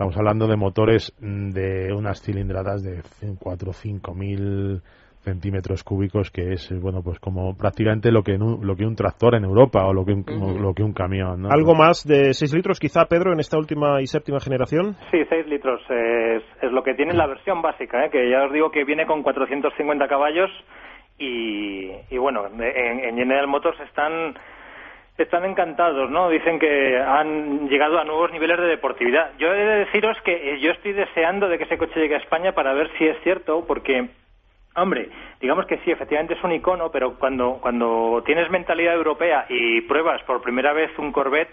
estamos hablando de motores mm, de unas cilindradas de 4 o 5 mil centímetros cúbicos que es eh, bueno pues como prácticamente lo que en un, lo que un tractor en Europa o lo que un, Ujú. lo que un camión ¿no? Algo más de 6 litros, quizá, Pedro, en esta última y séptima generación. Sí, 6 litros es, es lo que tiene la versión básica, ¿eh? que ya os digo que viene con 450 caballos y, y bueno, en, en General Motors están están encantados, ¿no? Dicen que han llegado a nuevos niveles de deportividad. Yo he de deciros que eh, yo estoy deseando de que ese coche llegue a España para ver si es cierto, porque Hombre, digamos que sí, efectivamente es un icono, pero cuando, cuando tienes mentalidad europea y pruebas por primera vez un Corvette,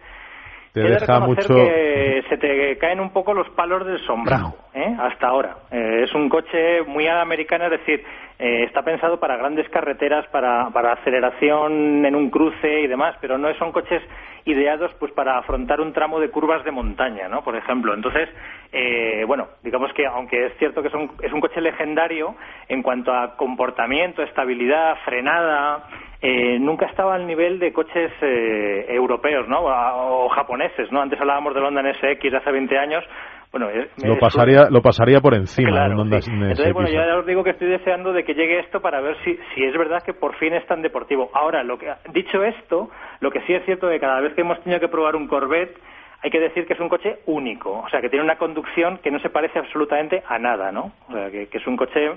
Te he de deja mucho- que se te caen un poco los palos del sombrajo, ¿eh? hasta ahora. Eh, es un coche muy a la americana, es decir, eh, está pensado para grandes carreteras, para, para aceleración en un cruce y demás, pero no son coches ideados pues para afrontar un tramo de curvas de montaña, ¿no? Por ejemplo. Entonces, eh, bueno, digamos que aunque es cierto que es un, es un coche legendario en cuanto a comportamiento, estabilidad, frenada, eh, nunca estaba al nivel de coches eh, europeos, ¿no? O, o japoneses, ¿no? Antes hablábamos del Honda NSX de hace 20 años. Bueno, es- lo es- pasaría lo pasaría por encima Claro, un Honda sí. NSX. Entonces, bueno, ya os digo que estoy deseando de que llegue esto para ver si, si es verdad que por fin es tan deportivo. Ahora, lo que, dicho esto, lo que sí es cierto es que cada vez que hemos tenido que probar un Corvette, hay que decir que es un coche único, o sea, que tiene una conducción que no se parece absolutamente a nada, ¿no? O sea, que, que es un coche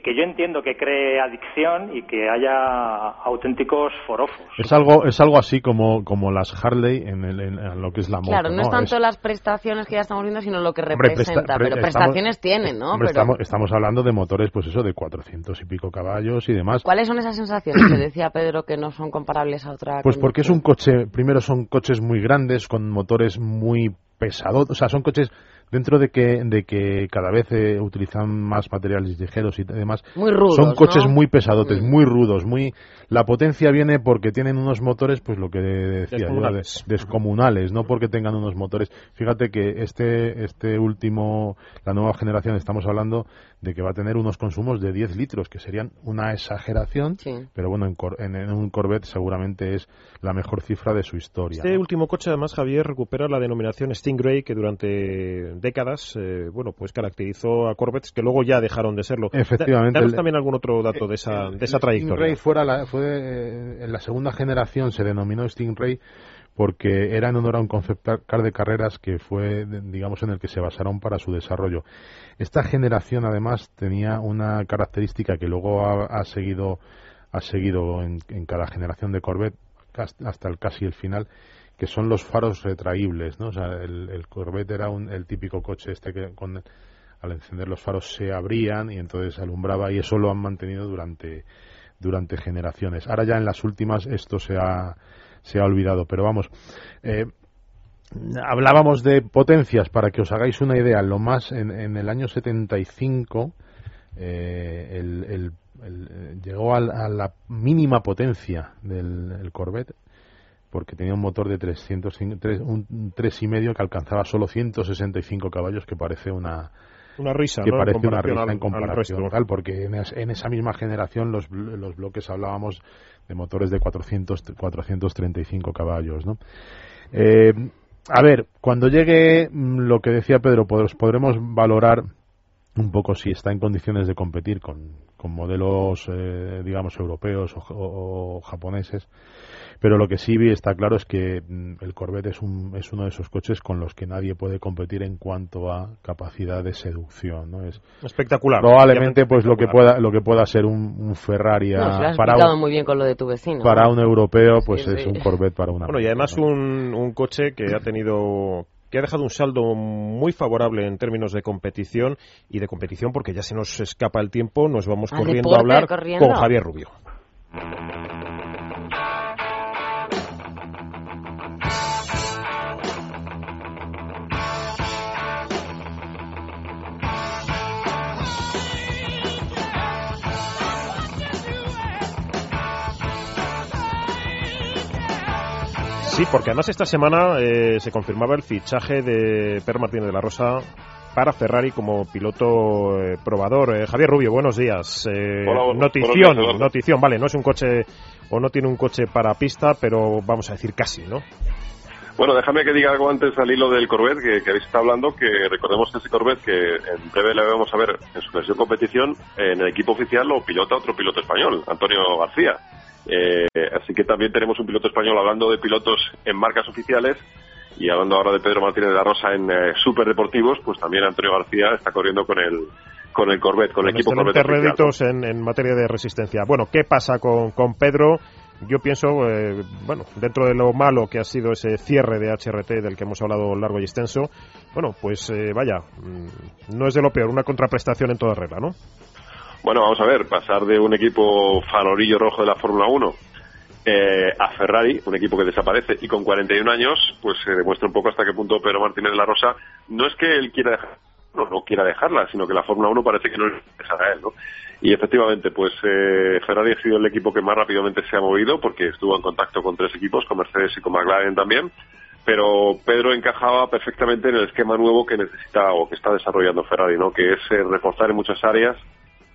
que yo entiendo que cree adicción y que haya auténticos forofos. Es algo, es algo así como, como las Harley en, el- en- en lo que es la moto. Claro, no, es tanto Es- las prestaciones que ya estamos viendo, sino lo que Hombre, representa. presta- pre- pero estamos- prestaciones tienen, ¿no? hombre, Pero, estamos, estamos hablando de motores, pues eso, de 400 y pico caballos y demás. ¿Cuáles son esas sensaciones que decía Pedro que no son comparables a otra? [clears throat] Pues porque es un coche, primero son coches muy grandes, con motores muy pesados, o sea, son coches dentro de que, de que cada vez eh, utilizan más materiales ligeros y demás. Muy rudos, Son coches ¿no? muy pesadotes, Mm. muy rudos, muy... La potencia viene porque tienen unos motores, pues lo que decía yo, Descomunales. descomunales, no porque tengan unos motores. Fíjate que este, este último, la nueva generación, estamos hablando de que va a tener unos consumos de 10 litros, que serían una exageración, Sí. pero bueno, en, Cor- en- en un Corvette seguramente es la mejor cifra de su historia. Este ¿no? último coche, además, Javier, recupera la denominación Stingray, que durante décadas, eh, bueno, pues caracterizó a Corvettes, que luego ya dejaron de serlo. Efectivamente, Da- Danos también algún otro dato de esa, de esa trayectoria. Stingray fuera la- fue eh, en la segunda generación se denominó Stingray porque era en honor a un concept car de carreras que fue, digamos, en el que se basaron para su desarrollo. Esta generación, además, tenía una característica que luego ha, ha seguido, ha seguido en, en cada generación de Corvette hasta el, casi el final, que son los faros retraíbles, ¿no? Sea, el, el Corvette era un- el típico coche este que con, al encender los faros se abrían y entonces alumbraba y eso lo han mantenido durante durante generaciones. Ahora ya en las últimas esto se ha se ha olvidado, pero vamos, eh, hablábamos de potencias para que os hagáis una idea. Lo más en, el año 75 eh, el, el- el- eh, llegó al- a, la mínima potencia del el Corvette porque tenía un motor de 300, tres- un 3,5 que alcanzaba solo 165 caballos, que parece una, Una risa, que ¿no? parece una risa al- en comparación tal, porque en, es- en esa misma generación los, los bloques hablábamos de motores de 400, 435 caballos, ¿no? Eh, a ver, cuando llegue mm, lo que decía Pedro, pod- podremos valorar un poco si está en condiciones de competir con, con modelos, eh, digamos, europeos o, o- o japoneses. Pero lo que sí vi está claro es que mm, el Corvette es, un, es uno de esos coches con los que nadie puede competir en cuanto a capacidad de seducción. ¿no? Es Espectacular. probablemente pues lo que pueda lo que pueda ser un, un Ferrari a- No, para, un, muy bien con lo de tu vecino. para ¿no? un europeo, Sí, pues es sí. un Corvette para una. Bueno, y además ¿no? un, un coche que ha tenido que ha dejado un saldo muy favorable en términos de competición y de competición porque ya se nos escapa el tiempo, nos vamos corriendo deporte, a hablar corriendo. con Javier Rubio. Sí, porque además esta semana eh, se confirmaba el fichaje de Per Martínez de la Rosa para Ferrari como piloto eh, probador. Eh, Javier Rubio, buenos días. Eh, Hola, buenos- notición, notición, vale, no es un coche o no tiene un coche para pista, pero vamos a decir casi, ¿no? Bueno, déjame que diga algo antes al hilo del Corvette que, que habéis estado hablando, que recordemos que ese Corvette que en breve le vamos a ver en su versión competición, en el equipo oficial lo pilota otro piloto español, Antonio García. Eh, así que también tenemos un piloto español hablando de pilotos en marcas oficiales y hablando ahora de Pedro Martínez de la Rosa en eh, superdeportivos, pues también Antonio García está corriendo con el con el Corvette, con el equipo Corvette réditos en, en materia de resistencia. Bueno, ¿qué pasa con, con Pedro? Yo pienso, eh, bueno, dentro de lo malo que ha sido ese cierre de HRT del que hemos hablado largo y extenso, bueno, pues eh, vaya, mm, no es de lo peor, una contraprestación en toda regla, ¿no? Bueno, vamos a ver, pasar de un equipo farorillo rojo de la Fórmula 1 eh, a Ferrari, un equipo que desaparece y con 41 años, pues se demuestra un poco hasta qué punto Pedro Martínez de no es que él quiera dejar, no, no quiera dejarla, sino que la Fórmula 1 parece que no le interesa a él, ¿no? Y efectivamente, pues eh, Ferrari ha sido el equipo que más rápidamente se ha movido porque estuvo en contacto con tres equipos, con Mercedes y con McLaren también pero Pedro encajaba perfectamente en el esquema nuevo que necesita o que está desarrollando Ferrari, ¿no? Que es eh, reforzar en muchas áreas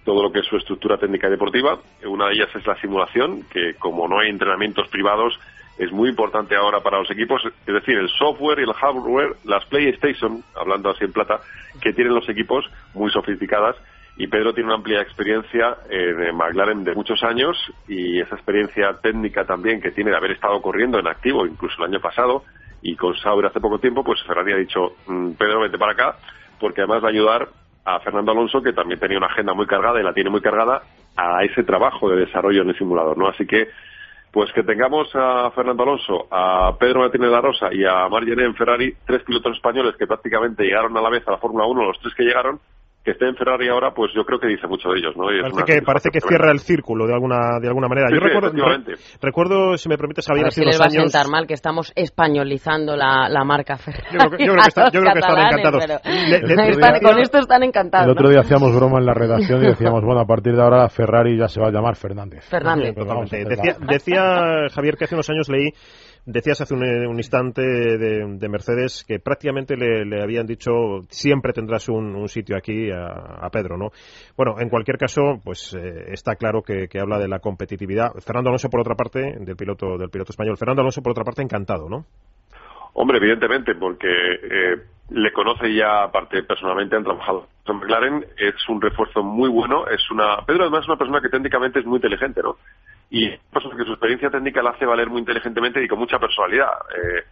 todo lo que es su estructura técnica deportiva. Una de ellas es la simulación, que como no hay entrenamientos privados, es muy importante ahora para los equipos. Es decir, el software y el hardware, las PlayStation, hablando así en plata, que tienen los equipos muy sofisticadas. Y Pedro tiene una amplia experiencia en McLaren de muchos años y esa experiencia técnica también que tiene de haber estado corriendo en activo incluso el año pasado y con Sauber hace poco tiempo, pues Ferrari ha dicho, "Mm, Pedro, vete para acá, porque además va a ayudar a Fernando Alonso, que también tenía una agenda muy cargada y la tiene muy cargada, a ese trabajo de desarrollo en el simulador, ¿no? Así que, pues que tengamos a Fernando Alonso, a Pedro Martínez de la Rosa y a Margené en Ferrari, tres pilotos españoles que prácticamente llegaron a la vez a la Fórmula 1, los tres que llegaron, que esté en Ferrari ahora, pues yo creo que dice mucho de ellos, ¿no? Y Parece que, parece que cierra el círculo de alguna, de alguna manera. Sí, Yo sí, recuerdo, efectivamente. re- recuerdo, si me permites, A Javier, hace si les unos va a años... sentar mal que estamos españolizando la, la marca Ferrari. Yo creo que- yo creo que está- yo creo que están [laughs] a encantados. Le- le- [laughs] están- con esto están encantados. El otro ¿no? día hacíamos broma en la redacción y decíamos, bueno, a partir de ahora Ferrari ya se va a llamar Fernández. Fernández. Pues a Totalmente. empezar. Decía, decía Javier que hace unos años leí, decías hace un, un instante de, de Mercedes que prácticamente le, habían dicho siempre tendrás un, sitio aquí a, a Pedro, ¿no? Bueno, en cualquier caso, pues eh, está claro que, que habla de la competitividad. Fernando Alonso, por otra parte, del piloto, del piloto español. Fernando Alonso, por otra parte, encantado, ¿no? Hombre, evidentemente, porque eh, le conoce ya, aparte personalmente, han trabajado con McLaren, es un refuerzo muy bueno, es una... Pedro además es una persona que técnicamente es muy inteligente, ¿no? Y es persona que su experiencia técnica la hace valer muy inteligentemente y con mucha personalidad. Eh,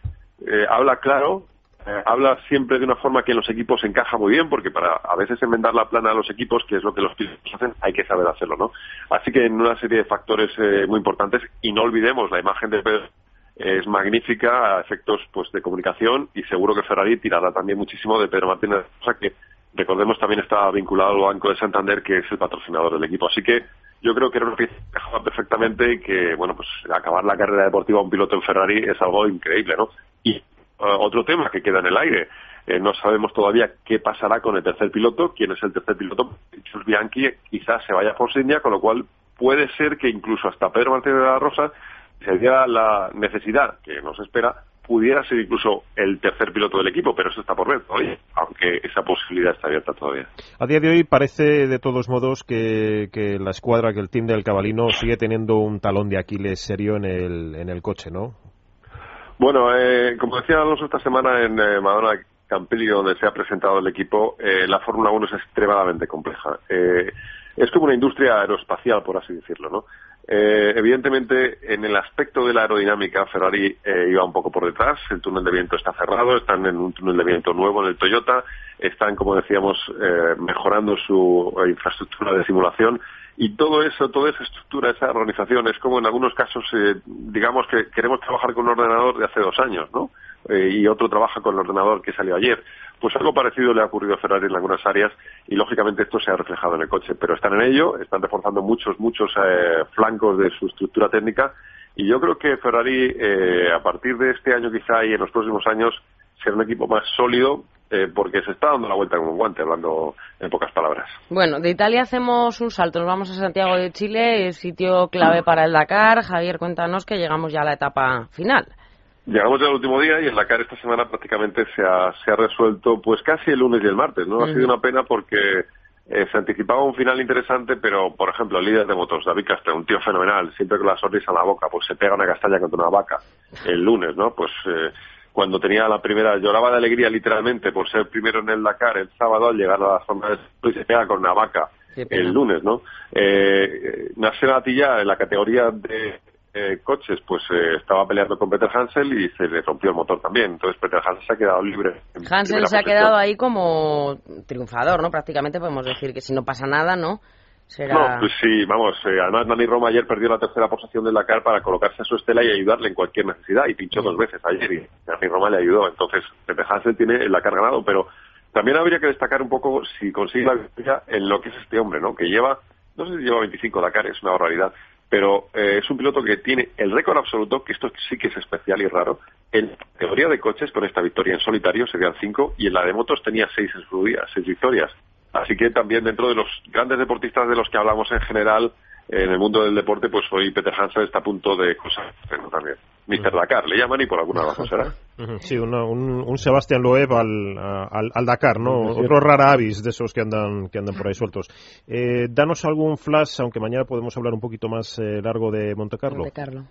eh, habla claro, eh, habla siempre de una forma que en los equipos encaja muy bien, porque para a veces enmendar la plana a los equipos, que es lo que los pilotos hacen, hay que saber hacerlo, ¿no? Así que en una serie de factores eh, muy importantes, y no olvidemos la imagen de Pedro es magnífica a efectos pues de comunicación y seguro que Ferrari tirará también muchísimo de Pedro Martínez, o sea que recordemos también está vinculado al Banco de Santander que es el patrocinador del equipo, así que yo creo que era una pieza que encajaba perfectamente y que bueno pues acabar la carrera deportiva a un piloto en Ferrari es algo increíble, ¿no? Y eh, otro tema que queda en el aire, eh, no sabemos todavía qué pasará con el tercer piloto, quién es el tercer piloto, Chus Bianchi quizás se vaya por India, con lo cual puede ser que incluso hasta Pedro Martínez de la Rosa se diera la necesidad que nos espera, pudiera ser incluso el tercer piloto del equipo, pero eso está por ver todavía, aunque esa posibilidad está abierta todavía. A día de hoy parece, de todos modos, que, que la escuadra, que el team del Cabalino sigue teniendo un talón de Aquiles serio en el, en el coche, ¿no? Bueno, eh, como decía Alonso esta semana en eh, Madonna Campillo, donde se ha presentado el equipo, eh, la Fórmula 1 es extremadamente compleja. Eh, es como una industria aeroespacial, por así decirlo, ¿no? Eh, evidentemente, en el aspecto de la aerodinámica, Ferrari eh, iba un poco por detrás. El túnel de viento está cerrado, están en un túnel de viento nuevo en el Toyota, están, como decíamos, eh, mejorando su infraestructura de simulación. Y todo eso, toda esa estructura, esa organización, es como en algunos casos, eh, digamos que queremos trabajar con un ordenador de hace dos años, ¿no? Eh, y otro trabaja con el ordenador que salió ayer. Pues algo parecido le ha ocurrido a Ferrari en algunas áreas y lógicamente esto se ha reflejado en el coche. Pero están en ello, están reforzando muchos, muchos eh, flancos de su estructura técnica y yo creo que Ferrari eh, a partir de este año quizá y en los próximos años será un equipo más sólido eh, porque se está dando la vuelta con un guante, hablando en pocas palabras. Bueno, de Italia hacemos un salto, nos vamos a Santiago de Chile, sitio clave para el Dakar. Javier, cuéntanos que llegamos ya a la etapa final. Llegamos ya al último día y el Dakar esta semana prácticamente se ha, se ha resuelto pues casi el lunes y el martes, ¿no? Ha sido una pena porque eh, se anticipaba un final interesante, pero por ejemplo el líder de motos, David Castro, un tío fenomenal, siempre con la sonrisa en la boca, pues se pega una castaña contra una vaca el lunes, ¿no? Pues eh, cuando tenía la primera, lloraba de alegría literalmente por ser primero en el Dakar el sábado al llegar a la zona de y se pega con una vaca el lunes, ¿no? Eh, Nasser Attiyah en la categoría de eh, coches, pues eh, estaba peleando con Peter Hansel y se le rompió el motor también. Entonces Peter Hansel se ha quedado libre. Hansel se ha quedado ahí como triunfador, ¿no? Prácticamente podemos decir que si no pasa nada, ¿no? Será... No, pues sí, vamos. eh, además, Nani Roma ayer perdió la tercera posición del Dakar para colocarse a su estela y ayudarle en cualquier necesidad. Y pinchó dos veces ayer y Nani Roma le ayudó. Entonces, Pepe Hansel tiene el Dakar ganado. Pero también habría que destacar un poco si consigue la victoria en lo que es este hombre, ¿no? Que lleva, no sé si lleva 25 Dakar, es una barbaridad. Pero eh, es un piloto que tiene el récord absoluto, que esto sí que es especial y raro. En categoría de coches, con esta victoria en solitario serían cinco, y en la de motos tenía seis en su seis victorias. Así que también dentro de los grandes deportistas de los que hablamos en general en el mundo del deporte, pues hoy Peter Hansen está a punto de cosas también. Mr. Dakar, le llaman y por alguna razón será. Sí, una- un, un Sebastián Loeb al, a- al, al Dakar, ¿no? Sí. Otro rara avis de esos que andan, que andan por ahí sueltos. Eh, danos algún flash, aunque mañana podemos hablar un poquito más eh, largo de Monte Carlo. De Carlo.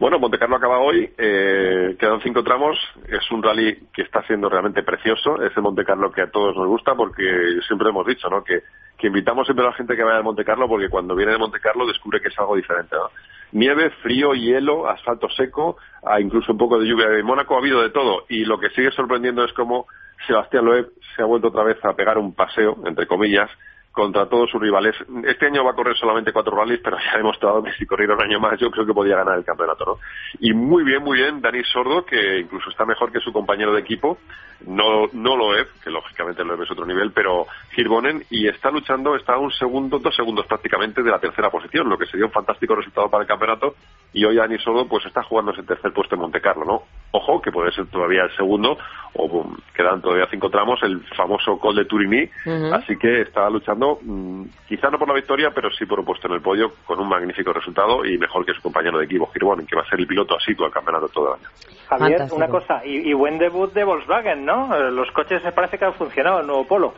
Bueno, Monte Carlo acaba hoy, eh, quedan cinco tramos, es un rally que está siendo realmente precioso, es el Monte Carlo que a todos nos gusta porque siempre hemos dicho, ¿no? Que, que invitamos siempre a la gente que vaya al Monte Carlo porque cuando viene de Monte Carlo descubre que es algo diferente, ¿no? Nieve, frío, hielo, asfalto seco, ah, incluso un poco de lluvia. En Mónaco ha habido de todo y lo que sigue sorprendiendo es cómo Sebastián Loeb se ha vuelto otra vez a pegar un paseo, entre comillas, contra todos sus rivales. Este año va a correr solamente cuatro rallies, pero ya ha demostrado que si corriera un año más yo creo que podía ganar el campeonato, ¿no? Y muy bien, muy bien, Dani Sordo, que incluso está mejor que su compañero de equipo, no, no Loeb, que lógicamente Loeb es otro nivel, pero Hirvonen, y está luchando, está a un segundo, dos segundos prácticamente de la tercera posición, lo que sería un fantástico resultado para el campeonato, y hoy Dani Sordo pues está jugando ese tercer puesto en Monte Carlo, ¿no? Ojo, que puede ser todavía el segundo, o um, quedan todavía cinco tramos, el famoso Col de Turini, así que está luchando, mm, quizá no por la victoria, pero sí por un puesto en el podio, con un magnífico resultado y mejor que su compañero de equipo, Hirvonen, que va a ser el piloto así al campeonato todo el año. Javier, Fantástico. una cosa, y, y buen debut de Volkswagen, ¿no? Eh, Los coches me parece que han funcionado, el nuevo Polo.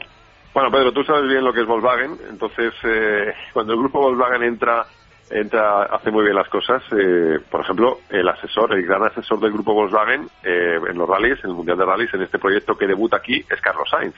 Bueno, Pedro, tú sabes bien lo que es Volkswagen, entonces eh, cuando el grupo Volkswagen entra, entra, hace muy bien las cosas. eh, por ejemplo, el asesor, el gran asesor del grupo Volkswagen eh, en los rallies, en el Mundial de Rallies, en este proyecto que debuta aquí, es Carlos Sainz.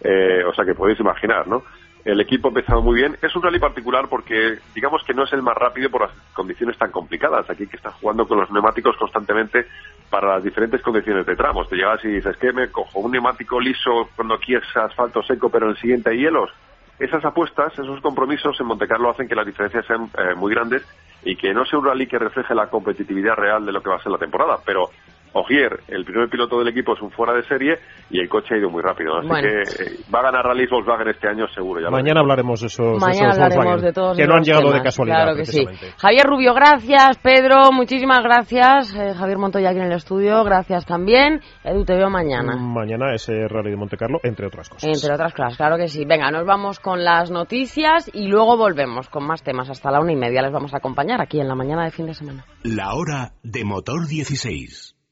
Eh, o sea que podéis imaginar, ¿no? El equipo ha empezado muy bien. Es un rally particular porque, digamos que no es el más rápido por las condiciones tan complicadas. Aquí que está jugando con los neumáticos constantemente para las diferentes condiciones de tramos. Te llegas y dices que me cojo un neumático liso cuando aquí es asfalto seco, pero en el siguiente hay hielos. Esas apuestas, esos compromisos en Montecarlo hacen que las diferencias sean eh, muy grandes y que no sea un rally que refleje la competitividad real de lo que va a ser la temporada. Pero Ogier, el primer piloto del equipo, es un fuera de serie y el coche ha ido muy rápido. Así Bueno. que eh, va a ganar rallies Volkswagen este año seguro. Ya Mañana hablaremos de esos, de Mañana esos hablaremos Volkswagen, de todos que no han llegado de temas, casualidad, Claro que sí. Javier Rubio, gracias. Pedro, muchísimas gracias. Eh, Javier Montoya aquí en el estudio, gracias también. Edu, te veo mañana. Mañana ese rally de Monte Carlo, entre otras cosas. Entre otras cosas, claro que sí. Venga, nos vamos con las noticias y luego volvemos con más temas. Hasta la una y media les vamos a acompañar aquí en la mañana de fin de semana. La hora de motor 16.